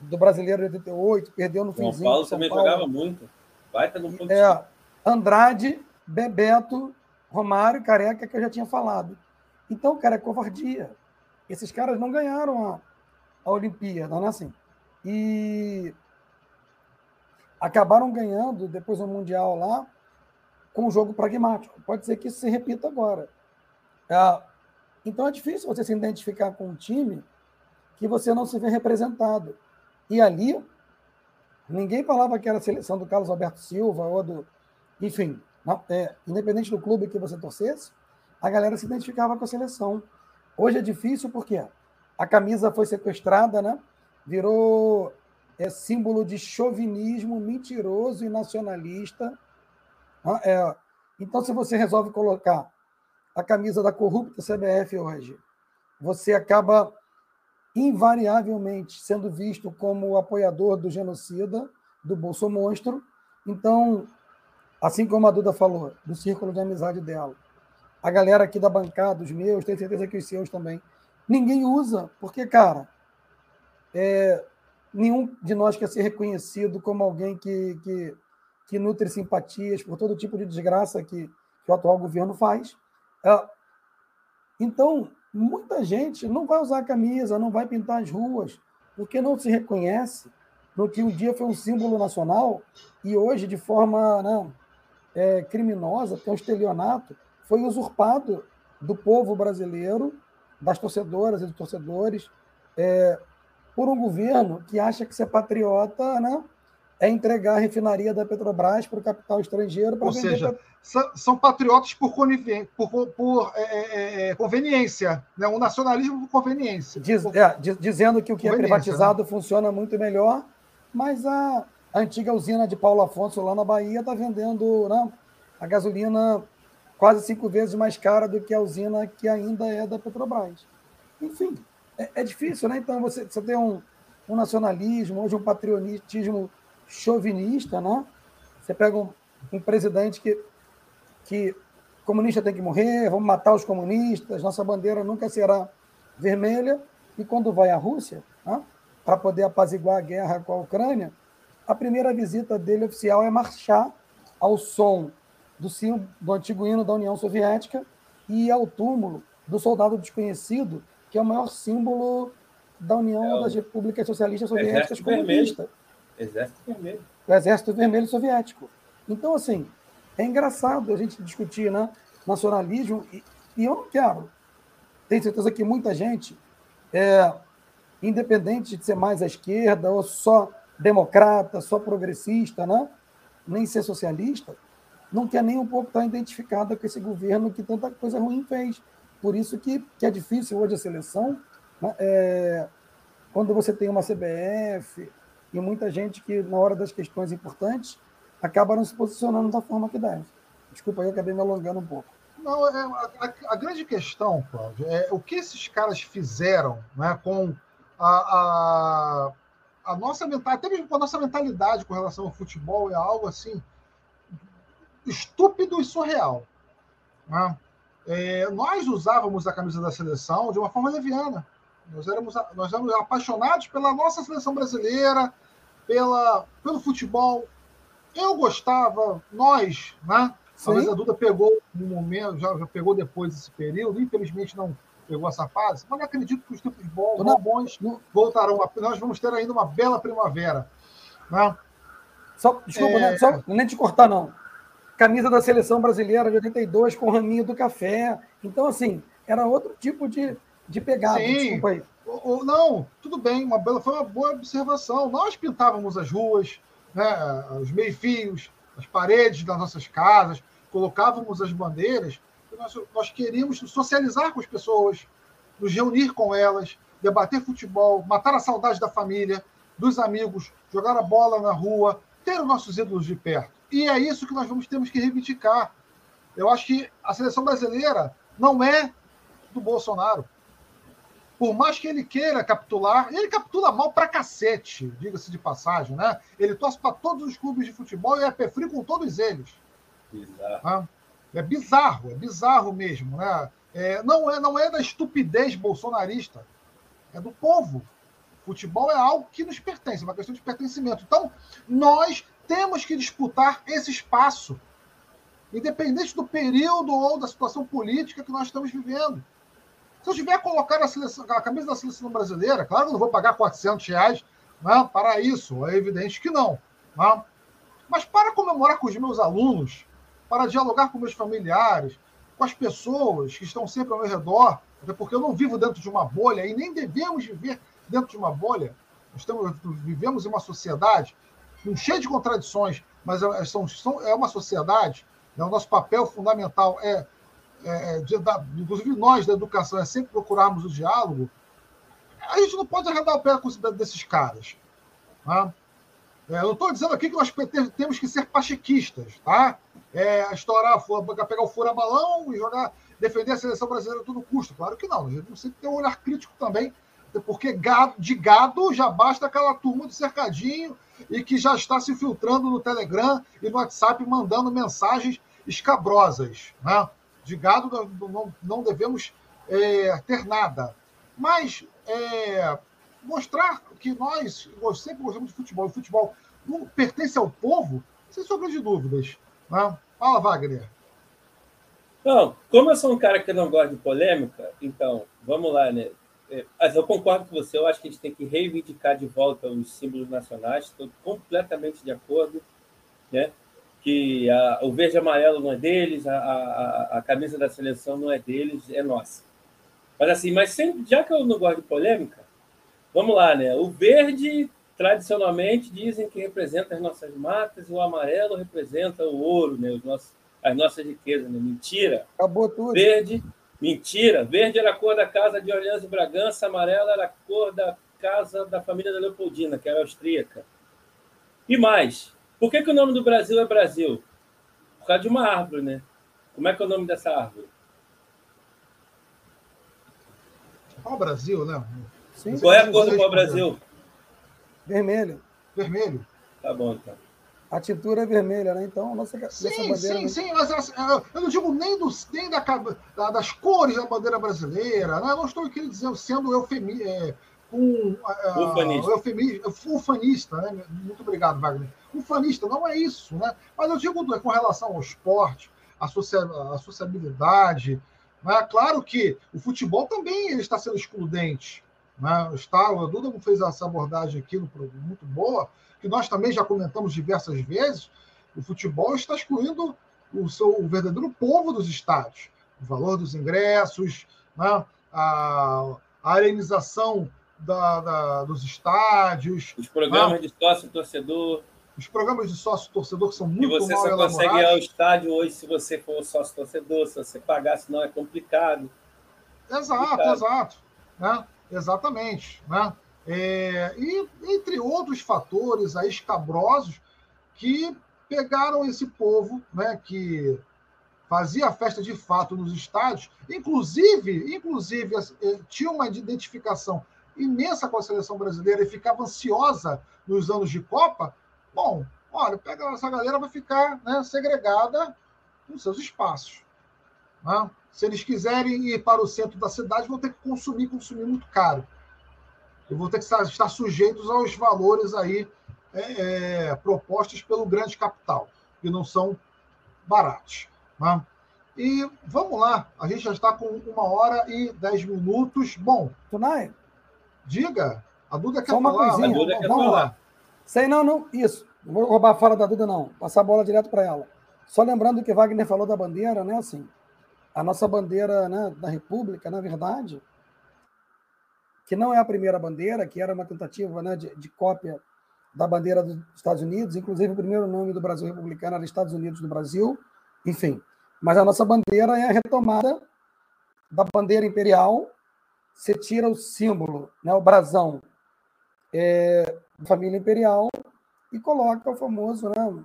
Do Brasileiro de 88, perdeu no João finzinho. Paulo São também Paulo. jogava muito. Baita no ponto é, Andrade, Bebeto, Romário, Careca, que eu já tinha falado. Então, cara, é covardia. Esses caras não ganharam a, a Olimpíada, não é assim? E acabaram ganhando depois do Mundial lá com um jogo pragmático. Pode ser que isso se repita agora. É, então é difícil você se identificar com um time que você não se vê representado. E ali, ninguém falava que era a seleção do Carlos Alberto Silva ou do. Enfim, é, independente do clube que você torcesse, a galera se identificava com a seleção. Hoje é difícil porque a camisa foi sequestrada, né? virou é, símbolo de chauvinismo mentiroso e nacionalista. É, então, se você resolve colocar a camisa da corrupta CBF hoje, você acaba invariavelmente sendo visto como apoiador do genocida, do Bolso Monstro. Então, assim como a Duda falou, do círculo de amizade dela, a galera aqui da bancada, os meus, tenho certeza que os seus também, ninguém usa, porque, cara, é, nenhum de nós quer ser reconhecido como alguém que, que, que nutre simpatias por todo tipo de desgraça que, que o atual governo faz. É, então, muita gente não vai usar camisa, não vai pintar as ruas, porque não se reconhece no que um dia foi um símbolo nacional e hoje, de forma né, é, criminosa, é um estelionato, foi usurpado do povo brasileiro, das torcedoras e dos torcedores, é, por um governo que acha que ser patriota né, é entregar a refinaria da Petrobras para o capital estrangeiro. Ou seja, são, são patriotas por, por, por é, é, é, conveniência, né? um nacionalismo por conveniência. Diz, por... É, dizendo que o que é privatizado né? funciona muito melhor, mas a, a, antiga usina de Paulo Afonso lá na Bahia está vendendo né, a gasolina quase cinco vezes mais cara do que a usina que ainda é da Petrobras. Enfim, é, é difícil, né? Então você, você tem um, um nacionalismo, hoje um patriotismo chauvinista, né? Você pega um, um presidente que, que comunista tem que morrer, vamos matar os comunistas, nossa bandeira nunca será vermelha. E quando vai à Rússia, né, para poder apaziguar a guerra com a Ucrânia, a primeira visita dele oficial é marchar ao som do, sino, do antigo hino da União Soviética e ao túmulo do soldado desconhecido, que é o maior símbolo da União é das Repúblicas Socialistas Soviéticas comunista. Exército Vermelho. O Exército Vermelho Soviético. Então, assim, é engraçado a gente discutir né, nacionalismo e, e eu não quero. Tenho certeza que muita gente, é, independente de ser mais à esquerda ou só democrata, só progressista, né, nem ser socialista, não quer nem um pouco estar identificada com esse governo que tanta coisa ruim fez. Por isso que, que é difícil hoje a seleção, né, é, quando você tem uma CBF, e muita gente que, na hora das questões importantes, acaba não se posicionando da forma que deve. Desculpa, eu acabei me alongando um pouco. Não, é, a, a, grande questão, Cláudio, é o que esses caras fizeram né, com a, a, a nossa mentalidade, até mesmo com a nossa mentalidade com relação ao futebol, é algo assim estúpido e surreal. Né? É, nós usávamos a camisa da seleção de uma forma leviana. Nós éramos, nós éramos apaixonados pela nossa seleção brasileira, pela, pelo futebol. Eu gostava, nós, né? Talvez a Duda pegou no momento, já, já, pegou depois desse período, infelizmente não pegou essa fase, mas acredito que os tempos bons, não, bons não. voltarão. A, nós vamos ter ainda uma bela primavera. Né? Só, desculpa, é... né? Só, nem te cortar, não. Camisa da seleção brasileira de 82 com raminho do café. Então, assim, era outro tipo de, de pegada. Sim. Desculpa aí. O, não, tudo bem, uma bela, foi uma boa observação. Nós pintávamos as ruas, né, os meio-fios, as paredes das nossas casas, colocávamos as bandeiras. Nós, nós queríamos socializar com as pessoas, nos reunir com elas. debater futebol, matar a saudade da família, dos amigos, jogar a bola na rua, ter os nossos ídolos de perto. E é isso que nós vamos temos que reivindicar. Eu acho que a seleção brasileira não é do Bolsonaro. Por mais que ele queira capitular, ele capitula mal pra cacete, diga-se de passagem, né? Ele torce para todos os clubes de futebol e é pé frio com todos eles. Bizarro. Né? É bizarro, é bizarro mesmo, né? É, não, é, não é da estupidez bolsonarista, é do povo. Futebol é algo que nos pertence, é uma questão de pertencimento. Então, nós temos que disputar esse espaço, independente do período ou da situação política que nós estamos vivendo. Se eu tiver colocado a, seleção, a camisa da seleção brasileira, claro que eu não vou pagar 400 reais né, para isso, é evidente que não. Né? Mas para comemorar com os meus alunos, para dialogar com meus familiares, com as pessoas que estão sempre ao meu redor, até porque eu não vivo dentro de uma bolha e nem devemos viver dentro de uma bolha. Nós estamos, vivemos em uma sociedade cheia de contradições, mas é, são, são, é uma sociedade. Né? O nosso papel fundamental é, é, é de, da, inclusive nós da educação, é sempre procurarmos o diálogo. A gente não pode arredar o pé desses caras. Tá? É, eu estou dizendo aqui que nós temos que ser pachequistas, tá? É, estourar, pegar o fura-balão e jogar, defender a seleção brasileira a todo custo. Claro que não. A gente tem que ter um olhar crítico também, porque gado, de gado já basta aquela turma do cercadinho e que já está se filtrando no Telegram e no WhatsApp mandando mensagens escabrosas. Né? De gado não, não devemos é, ter nada. Mas é, mostrar que nós sempre gostamos de futebol, o futebol não pertence ao povo, sem sombra de dúvidas. Né? Fala, Wagner. Não, como eu sou um cara que não gosta de polêmica, então, vamos lá, né? É, mas eu concordo com você, eu acho que a gente tem que reivindicar de volta os símbolos nacionais, estou completamente de acordo, né? que a, o verde e amarelo não é deles, a, a, a, camisa da seleção não é deles, é nossa. Mas assim, mas sem, já que eu não gosto de polêmica, vamos lá, né? O verde tradicionalmente dizem que representa as nossas matas o amarelo representa o ouro, né? Os nossos, as nossas riquezas, né? Mentira. Acabou tudo. Verde, mentira. Verde era a cor da casa de Orleans e Bragança, amarelo era a cor da casa da família da Leopoldina, que era austríaca. E mais, por que, que o nome do Brasil é Brasil? Por causa de uma árvore, né? Como é que é o nome dessa árvore? Qual Brasil, né? Sim, Qual é a cor do pau-brasil? Vermelho. Vermelho. Tá bom, então. A tintura é vermelha, né? Então, nossa, sim, bandeira. Sim, sim, mas assim, eu não digo nem, dos, nem da, da, das cores da bandeira brasileira, né? Eu não estou aqui dizendo, sendo eufemi, é, com ufanista. Uh, ufanista, né? Muito obrigado, Wagner. Ufanista não é isso, né? Mas eu digo com relação ao esporte, a, socia a sociabilidade. Né? Claro que o futebol também está sendo excludente. Né? Está, o Duda fez essa abordagem aqui no muito boa, que nós também já comentamos diversas vezes. O futebol está excluindo o seu o verdadeiro povo dos estádios, o valor dos ingressos, né? a, a arenização da, da, dos estádios. Os programas né? de sócio-torcedor. Os programas de sócio-torcedor que são muito mal elaborados. E você só consegue ir ao estádio hoje se você for sócio-torcedor, se você pagar, senão é complicado. Exato, complicado. exato. Né? Exatamente. Né? É, e entre outros fatores aí escabrosos que pegaram esse povo né, que fazia festa de fato nos estádios, inclusive, inclusive eh, tinha uma identificação imensa com a seleção brasileira e ficava ansiosa nos anos de Copa, bom, olha, pega essa galera vai ficar né, segregada nos seus espaços. Né? Se eles quiserem ir para o centro da cidade, vão ter que consumir, consumir muito caro. E vão ter que estar, estar sujeitos aos valores aí é, é, propostos pelo grande capital, que não são baratos. Né? E vamos lá, a gente já está com uma hora e dez minutos. Bom, Tunai, Diga. A Duda quer Só uma falar. Coisinha. A Duda quer Vamos falar. Lá. Sei não, não. Isso. Não vou roubar a fala da Duda, não. Passar a bola direto para ela. Só lembrando que Wagner falou da bandeira, né? Assim, a nossa bandeira né, da República, na verdade, que não é a primeira bandeira, que era uma tentativa né, de, de cópia da bandeira dos Estados Unidos, inclusive o primeiro nome do Brasil republicano era Estados Unidos do Brasil, enfim. Mas a nossa bandeira é a retomada da bandeira imperial você tira o símbolo, né, o brasão é, da família imperial e coloca o famoso né,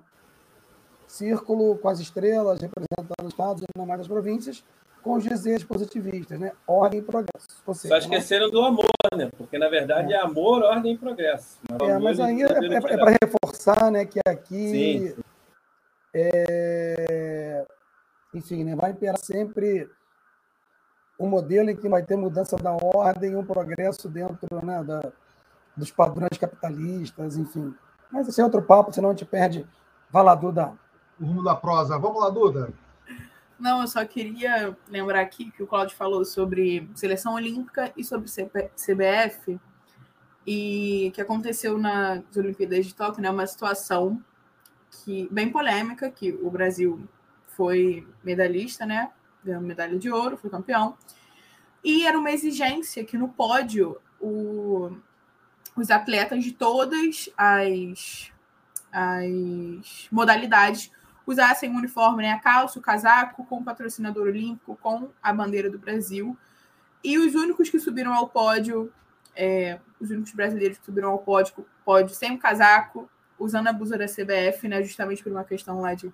círculo com as estrelas representando os estados e mais das províncias, com os desejos positivistas, né? Ordem e progresso. Seja, Só esqueceram do amor, né? Porque, na verdade, é, é amor, ordem e progresso. Mas é, mas aí é, é, é para reforçar né, que aqui... Sim, sim. É, enfim, né, vai imperar sempre um modelo em que vai ter mudança da ordem e um progresso dentro né, da, dos padrões capitalistas, enfim. Mas esse é outro papo, senão a gente perde. Vai lá, Duda. O rumo da prosa. Vamos lá, Duda. Não, eu só queria lembrar aqui que o Claudio falou sobre seleção olímpica e sobre CBF, e que aconteceu nas Olimpíadas de Tóquio, né, uma situação que bem polêmica, que o Brasil foi medalhista, né, ganhou medalha de ouro, foi campeão, e era uma exigência que no pódio o, os atletas de todas as, as modalidades usassem o uniforme, né, a calça, o casaco, com o patrocinador olímpico, com a bandeira do Brasil. E os únicos que subiram ao pódio, é, os únicos brasileiros que subiram ao pódio, pódio sem o casaco, usando a blusa da CBF, né, justamente por uma questão lá de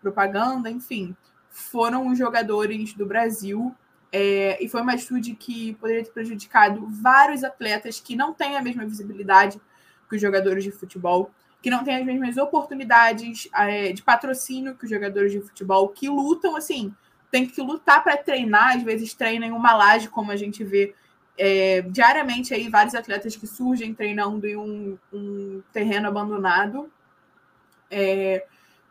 propaganda, enfim, foram os jogadores do Brasil. É, e foi uma atitude que poderia ter prejudicado vários atletas que não têm a mesma visibilidade que os jogadores de futebol que não têm as mesmas oportunidades é, de patrocínio que os jogadores de futebol, que lutam, assim, tem que lutar para treinar, às vezes treinam em uma laje, como a gente vê é, diariamente aí, vários atletas que surgem treinando em um, um terreno abandonado. É,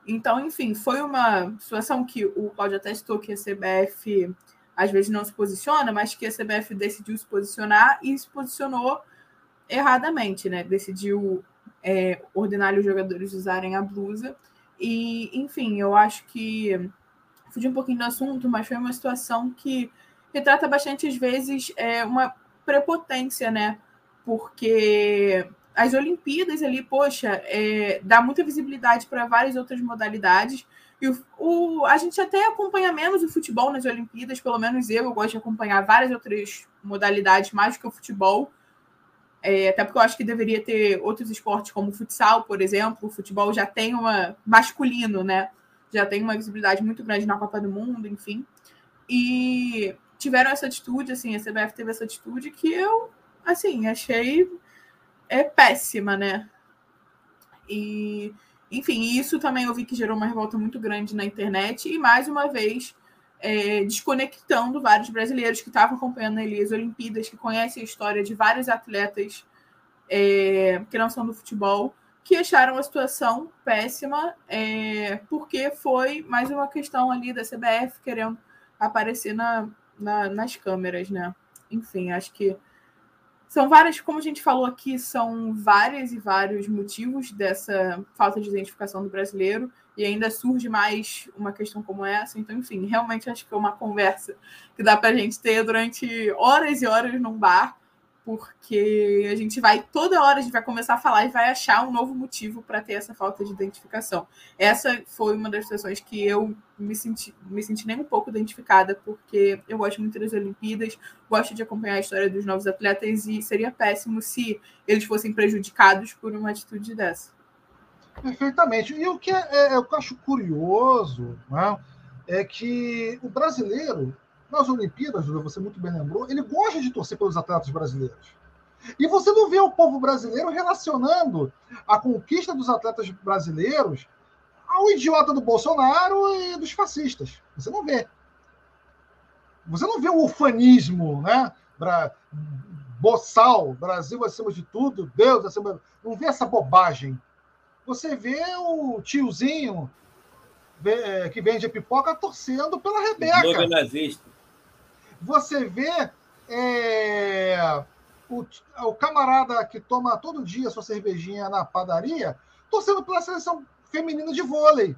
então, enfim, foi uma situação que o Cláudio até citou que a CBF às vezes não se posiciona, mas que a CBF decidiu se posicionar e se posicionou erradamente, né? Decidiu é, ordenar os jogadores usarem a blusa. E, enfim, eu acho que fugi um pouquinho do assunto, mas foi uma situação que retrata bastante, às vezes, é, uma prepotência, né? Porque as Olimpíadas ali, poxa, é, dá muita visibilidade para várias outras modalidades. E o, o, a gente até acompanha menos o futebol nas Olimpíadas, pelo menos eu, eu gosto de acompanhar várias outras modalidades mais do que o futebol. É, até porque eu acho que deveria ter outros esportes como futsal, por exemplo. O futebol já tem uma. masculino, né? Já tem uma visibilidade muito grande na Copa do Mundo, enfim. E tiveram essa atitude, assim, a CBF teve essa atitude que eu, assim, achei é péssima, né? E, enfim, isso também eu vi que gerou uma revolta muito grande na internet. E mais uma vez é, desconectando vários brasileiros que estavam acompanhando ali as Olimpíadas, que conhecem a história de vários atletas é, que não são do futebol, que acharam a situação péssima, é, porque foi mais uma questão ali da CBF querendo aparecer na, na, nas câmeras, né? Enfim, acho que são várias, como a gente falou aqui, são várias e vários motivos dessa falta de identificação do brasileiro e ainda surge mais uma questão como essa. Então, enfim, realmente acho que é uma conversa que dá para a gente ter durante horas e horas num bar, porque a gente vai, toda hora a gente vai começar a falar e vai achar um novo motivo para ter essa falta de identificação. Essa foi uma das situações que eu me senti, me senti nem um pouco identificada, porque eu gosto muito das Olimpíadas, gosto de acompanhar a história dos novos atletas e seria péssimo se eles fossem prejudicados por uma atitude dessa. Perfeitamente. E o que é, é, é, eu acho curioso né, é que o brasileiro, nas Olimpíadas, você muito bem lembrou, ele gosta de torcer pelos atletas brasileiros. E você não vê o povo brasileiro relacionando a conquista dos atletas brasileiros ao idiota do Bolsonaro e dos fascistas. Você não vê. Você não vê o ufanismo, né? Bra... Boçal, Brasil acima de tudo, Deus acima. Não vê essa bobagem. Você vê o tiozinho é, que vende pipoca torcendo pela Rebeca. nazista. Você vê é, o, o camarada que toma todo dia sua cervejinha na padaria torcendo pela seleção feminina de vôlei.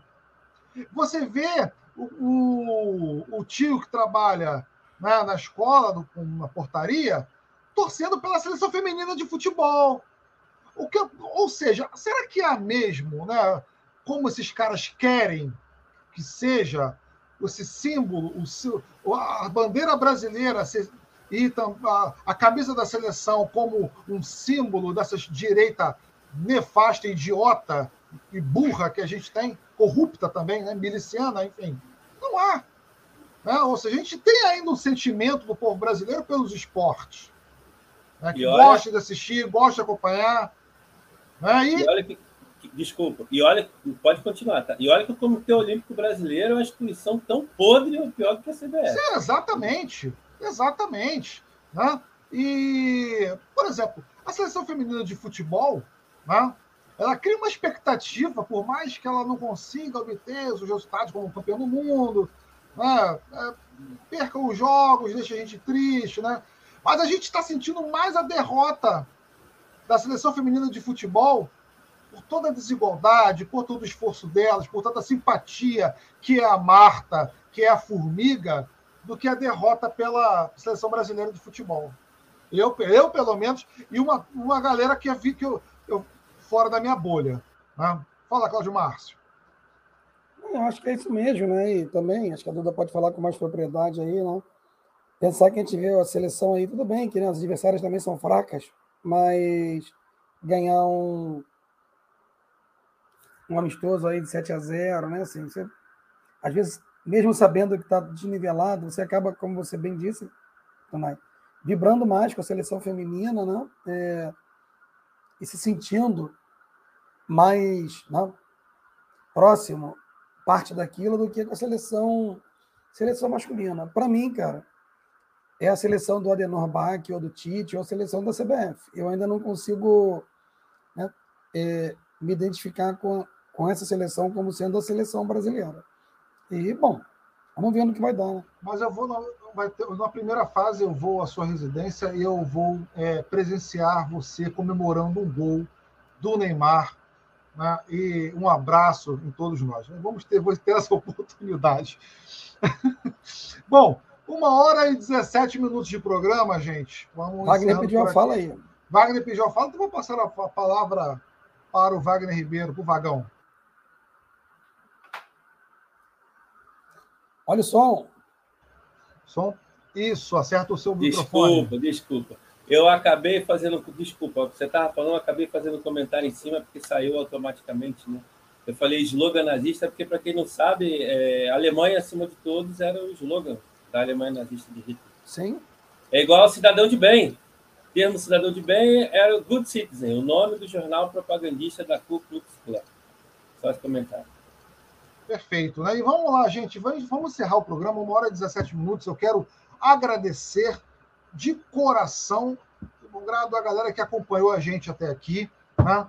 Você vê o, o, o tio que trabalha né, na escola, no, na portaria, torcendo pela seleção feminina de futebol. O que, ou seja, será que há mesmo, né, como esses caras querem que seja esse símbolo, o, a bandeira brasileira e a, a camisa da seleção como um símbolo dessa direita nefasta, idiota e burra que a gente tem, corrupta também, né? miliciana, enfim. Não há. Né? Ou seja, a gente tem ainda um sentimento do povo brasileiro pelos esportes. Né? Que olha... gosta de assistir, gosta de acompanhar. Né? E... e olha que, desculpa, e olha, pode continuar, tá? E olha que o Comitê Olímpico Brasileiro é uma instituição tão podre ou pior que a CBF. Sim, exatamente. Exatamente. Né? E, por exemplo, a seleção feminina de futebol, né? ela cria uma expectativa, por mais que ela não consiga obter os resultados como campeão do mundo, né? é, perca os jogos, deixa a gente triste, né? Mas a gente está sentindo mais a derrota da seleção feminina de futebol por toda a desigualdade, por todo o esforço delas, por toda a simpatia que é a Marta, que é a Formiga, do que a derrota pela seleção brasileira de futebol. Eu, eu pelo menos, e uma, uma galera que vi que eu, eu fora da minha bolha. Né? Fala, Cláudio Márcio. Eu acho que é isso mesmo, né? E também, acho que a Duda pode falar com mais propriedade aí, né? Pensar que a gente vê a seleção aí, tudo bem, que né, as adversárias também são fracas, mas ganhar um, um amistoso aí de 7 a 0 né? Assim, você, às vezes, mesmo sabendo que está desnivelado, você acaba, como você bem disse, Tonai, vibrando mais com a seleção feminina, né? É, e se sentindo mais né, próximo parte daquilo do que com a seleção seleção masculina. Para mim, cara, é a seleção do Adenor Bach ou do Tite ou a seleção da CBF. Eu ainda não consigo né, é, me identificar com, com essa seleção como sendo a seleção brasileira. E, bom, vamos ver no que vai dar. Né? Mas eu vou, na, vai ter, na primeira fase, eu vou à sua residência e eu vou é, presenciar você comemorando um gol do Neymar. Né? E um abraço em todos nós. Vamos ter, vou ter essa oportunidade. Bom, uma hora e 17 minutos de programa, gente. Vamos Wagner pediu a fala aí. Wagner pediu a fala, então vou passar a palavra para o Wagner Ribeiro, para o Vagão. Olha o som. Som. Isso, acerta o seu desculpa, microfone. Desculpa, desculpa. Eu acabei fazendo. Desculpa, você estava falando, eu acabei fazendo um comentário em cima porque saiu automaticamente, né? Eu falei slogan nazista porque, para quem não sabe, é, Alemanha, acima de todos, era o slogan da Alemanha nazista de Hitler. Sim. É igual ao cidadão de bem. O termo cidadão de bem era o Good Citizen, o nome do jornal propagandista da Ku Klux Klan. Só esse comentário. Perfeito. Né? E vamos lá, gente. Vamos, vamos encerrar o programa, uma hora e 17 minutos. Eu quero agradecer de coração, grado a galera que acompanhou a gente até aqui. Né?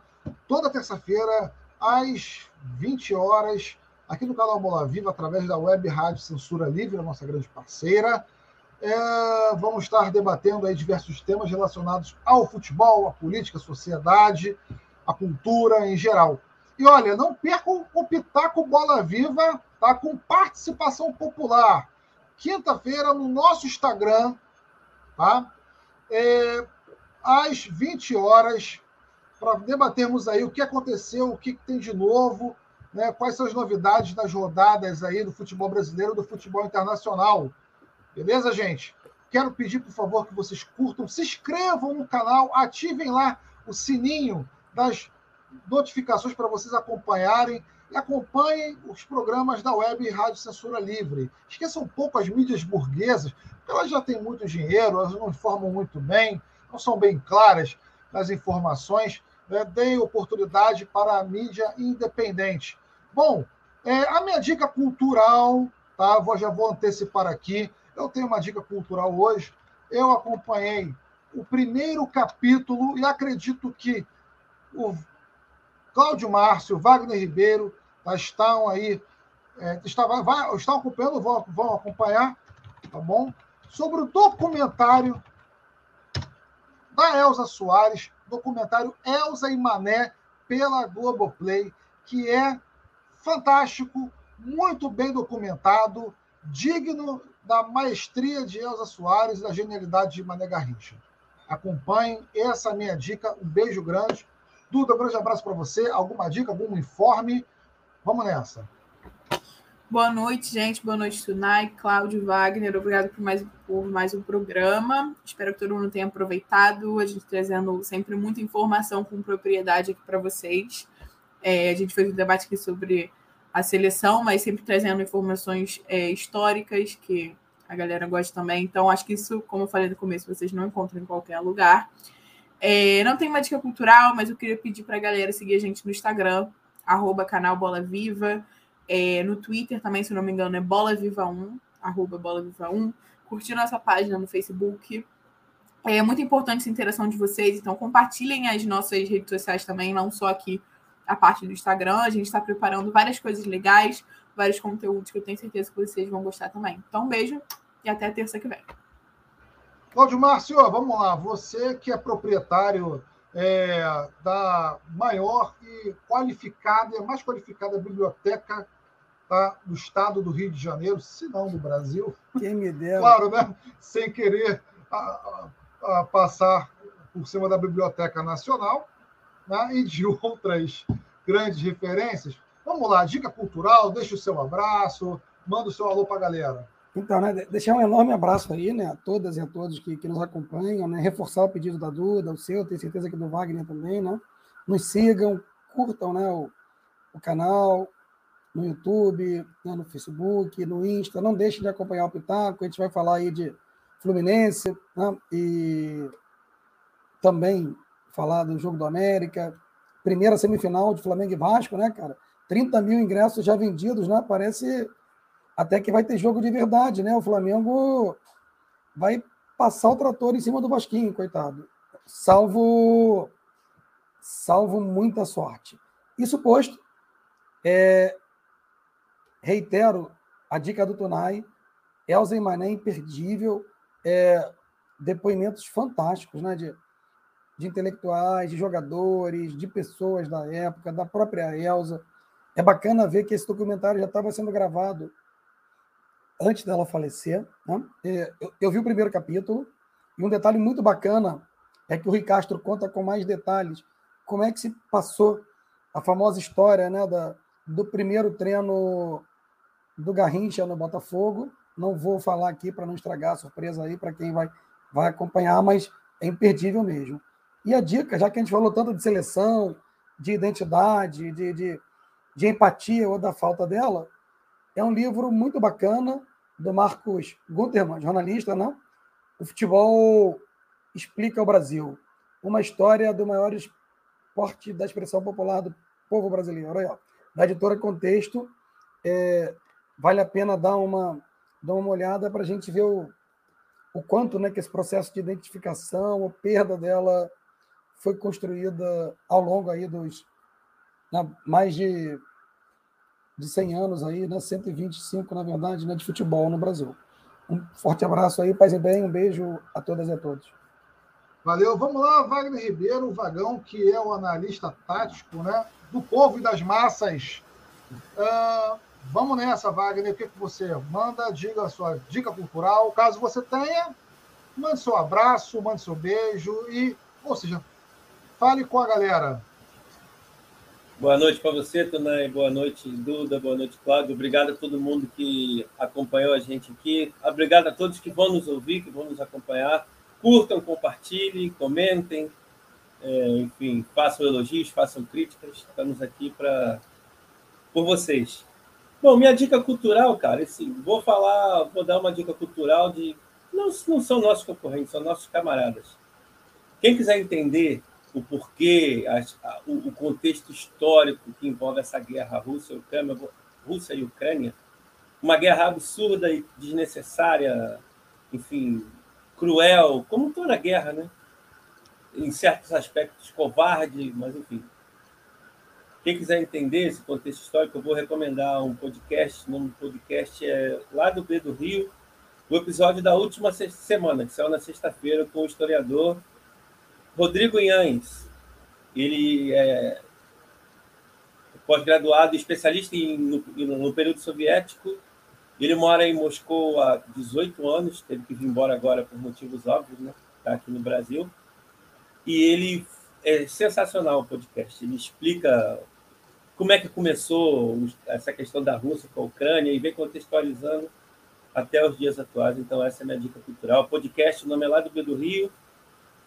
Toda terça-feira, às 20 horas, aqui no canal Bola Viva, através da web Rádio Censura Livre, a nossa grande parceira. É, vamos estar debatendo aí diversos temas relacionados ao futebol, à política, à sociedade, à cultura em geral. E olha, não percam o Pitaco Bola Viva, tá? Com participação popular. Quinta-feira, no nosso Instagram, tá? É, às 20 horas, para debatermos aí o que aconteceu, o que tem de novo, né? quais são as novidades das rodadas aí do futebol brasileiro do futebol internacional. Beleza, gente? Quero pedir, por favor, que vocês curtam, se inscrevam no canal, ativem lá o sininho das notificações para vocês acompanharem e acompanhem os programas da web Rádio Censura Livre. Esqueçam um pouco as mídias burguesas, porque elas já têm muito dinheiro, elas não informam muito bem, não são bem claras nas informações. Né? Deem oportunidade para a mídia independente. Bom, é, a minha dica cultural, tá? Vou, já vou antecipar aqui. Eu tenho uma dica cultural hoje. Eu acompanhei o primeiro capítulo e acredito que o Cláudio Márcio, Wagner Ribeiro, tá, estão aí, é, estão, vai, estão acompanhando, vão, vão acompanhar, tá bom? Sobre o documentário da Elza Soares, documentário Elza e Mané pela Globoplay, que é fantástico, muito bem documentado, digno da maestria de Elza Soares e da genialidade de Mané Garrincha. Acompanhem, essa é minha dica. Um beijo grande. Duda, um grande abraço para você. Alguma dica, algum informe? Vamos nessa. Boa noite, gente. Boa noite, Tunai, Cláudio, Wagner. Obrigado por mais, por mais um programa. Espero que todo mundo tenha aproveitado. A gente trazendo sempre muita informação com propriedade aqui para vocês. É, a gente fez um debate aqui sobre a seleção, mas sempre trazendo informações é, históricas que a galera gosta também. Então, acho que isso, como eu falei no começo, vocês não encontram em qualquer lugar. É, não tem uma dica cultural, mas eu queria pedir para a galera seguir a gente no Instagram, arroba canal Bola Viva. É, no Twitter também, se não me engano, é Bola Viva 1, arroba Bola Viva 1. Curtir nossa página no Facebook. É muito importante essa interação de vocês, então compartilhem as nossas redes sociais também, não só aqui a parte do Instagram. A gente está preparando várias coisas legais, vários conteúdos que eu tenho certeza que vocês vão gostar também. Então, um beijo e até terça que vem. Cláudio Márcio, vamos lá. Você que é proprietário é, da maior e qualificada, mais qualificada biblioteca tá, do estado do Rio de Janeiro, se não do Brasil. Quem me dera. Claro, né? Sem querer a, a, passar por cima da Biblioteca Nacional né? e de outras grandes referências. Vamos lá, dica cultural, deixa o seu abraço, manda o seu alô para a galera. Então, né, deixar um enorme abraço aí, né, a todas e a todos que, que nos acompanham, né, reforçar o pedido da Duda, o seu, tenho certeza que do Wagner também, né, nos sigam, curtam, né, o, o canal, no YouTube, né, no Facebook, no Insta. Não deixe de acompanhar o Pitaco. A gente vai falar aí de Fluminense né, e também falar do Jogo do América. Primeira semifinal de Flamengo e Vasco, né, cara? 30 mil ingressos já vendidos, né? Parece até que vai ter jogo de verdade, né? O Flamengo vai passar o trator em cima do Vasquinho, coitado. Salvo salvo muita sorte. Isso posto, é, reitero a dica do Tonai, Elza e Mané imperdível, é, depoimentos fantásticos, né, de, de intelectuais, de jogadores, de pessoas da época, da própria Elza. É bacana ver que esse documentário já estava sendo gravado antes dela falecer. Né? Eu, eu vi o primeiro capítulo, e um detalhe muito bacana é que o Rui Castro conta com mais detalhes como é que se passou a famosa história né, da, do primeiro treino do Garrincha no Botafogo. Não vou falar aqui para não estragar a surpresa aí para quem vai, vai acompanhar, mas é imperdível mesmo. E a dica, já que a gente falou tanto de seleção, de identidade, de, de, de empatia ou da falta dela, é um livro muito bacana do Marcos Guntermann, jornalista, não? O futebol explica o Brasil. Uma história do maior esporte da expressão popular do povo brasileiro. Ó, da editora Contexto, é, vale a pena dar uma, dar uma olhada para a gente ver o, o quanto né, que esse processo de identificação, a perda dela foi construída ao longo aí dos né, mais de, de 100 anos aí, né, 125 na verdade, né, de futebol no Brasil. Um forte abraço aí, paz e bem, um beijo a todas e a todos. Valeu, vamos lá, Wagner Ribeiro, o Vagão, que é o analista tático, né, do povo e das massas. Uh, Vamos nessa, Wagner. O que, que você manda? Diga a sua dica cultural. Caso você tenha, mande seu abraço, mande seu beijo e, ou seja, fale com a galera. Boa noite para você, Tonai. Boa noite, Duda. Boa noite, Cláudio. Obrigado a todo mundo que acompanhou a gente aqui. Obrigado a todos que vão nos ouvir, que vão nos acompanhar. Curtam, compartilhem, comentem. É, enfim, façam elogios, façam críticas. Estamos aqui para por vocês. Bom, minha dica cultural, cara, assim, vou falar, vou dar uma dica cultural de. Não, não são nossos concorrentes, são nossos camaradas. Quem quiser entender o porquê, a, o, o, contexto histórico que envolve essa guerra Rússia-Ucrânia, Rússia e Ucrânia, uma guerra absurda e desnecessária, enfim, cruel, como toda guerra, né? Em certos aspectos covarde, mas enfim, quem quiser entender esse contexto histórico, eu vou recomendar um podcast. O nome do podcast é Lá do B do Rio, o episódio da última semana, que saiu na sexta-feira, com o historiador Rodrigo Inhães. Ele é pós-graduado, especialista em, no, no, período soviético. Ele mora em Moscou há 18 anos, teve que vir embora agora por motivos óbvios, né? Está aqui no Brasil. E ele é sensacional o podcast. Ele explica como é que começou essa questão da Rússia com a Ucrânia e vem contextualizando até os dias atuais. Então, essa é a minha dica cultural. Podcast, o nome é lá do Rio.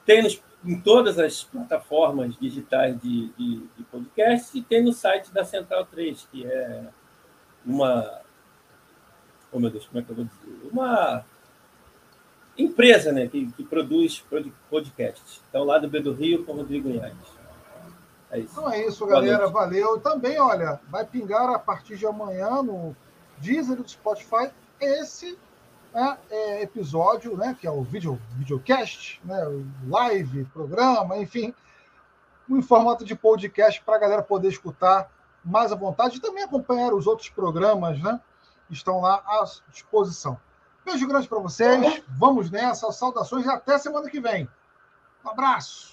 Tem nos, em todas as plataformas digitais de, de, de podcast e tem no site da Central 3, que é uma. Oh, meu Deus, como é que eu vou dizer? Uma empresa né, que, que produz podcasts. Então, lá do B do Rio com Rodrigo Inhares. É isso. Então é isso, galera. Valeu. Também, olha, vai pingar a partir de amanhã no Deezer do Spotify esse né, é, episódio, né, que é o vídeo, videocast, né, live, programa, enfim, em formato de podcast para a galera poder escutar mais à vontade e também acompanhar os outros programas, né? Que estão lá à disposição. Beijo grande para vocês. Vamos nessa. Saudações e até semana que vem. Um abraço.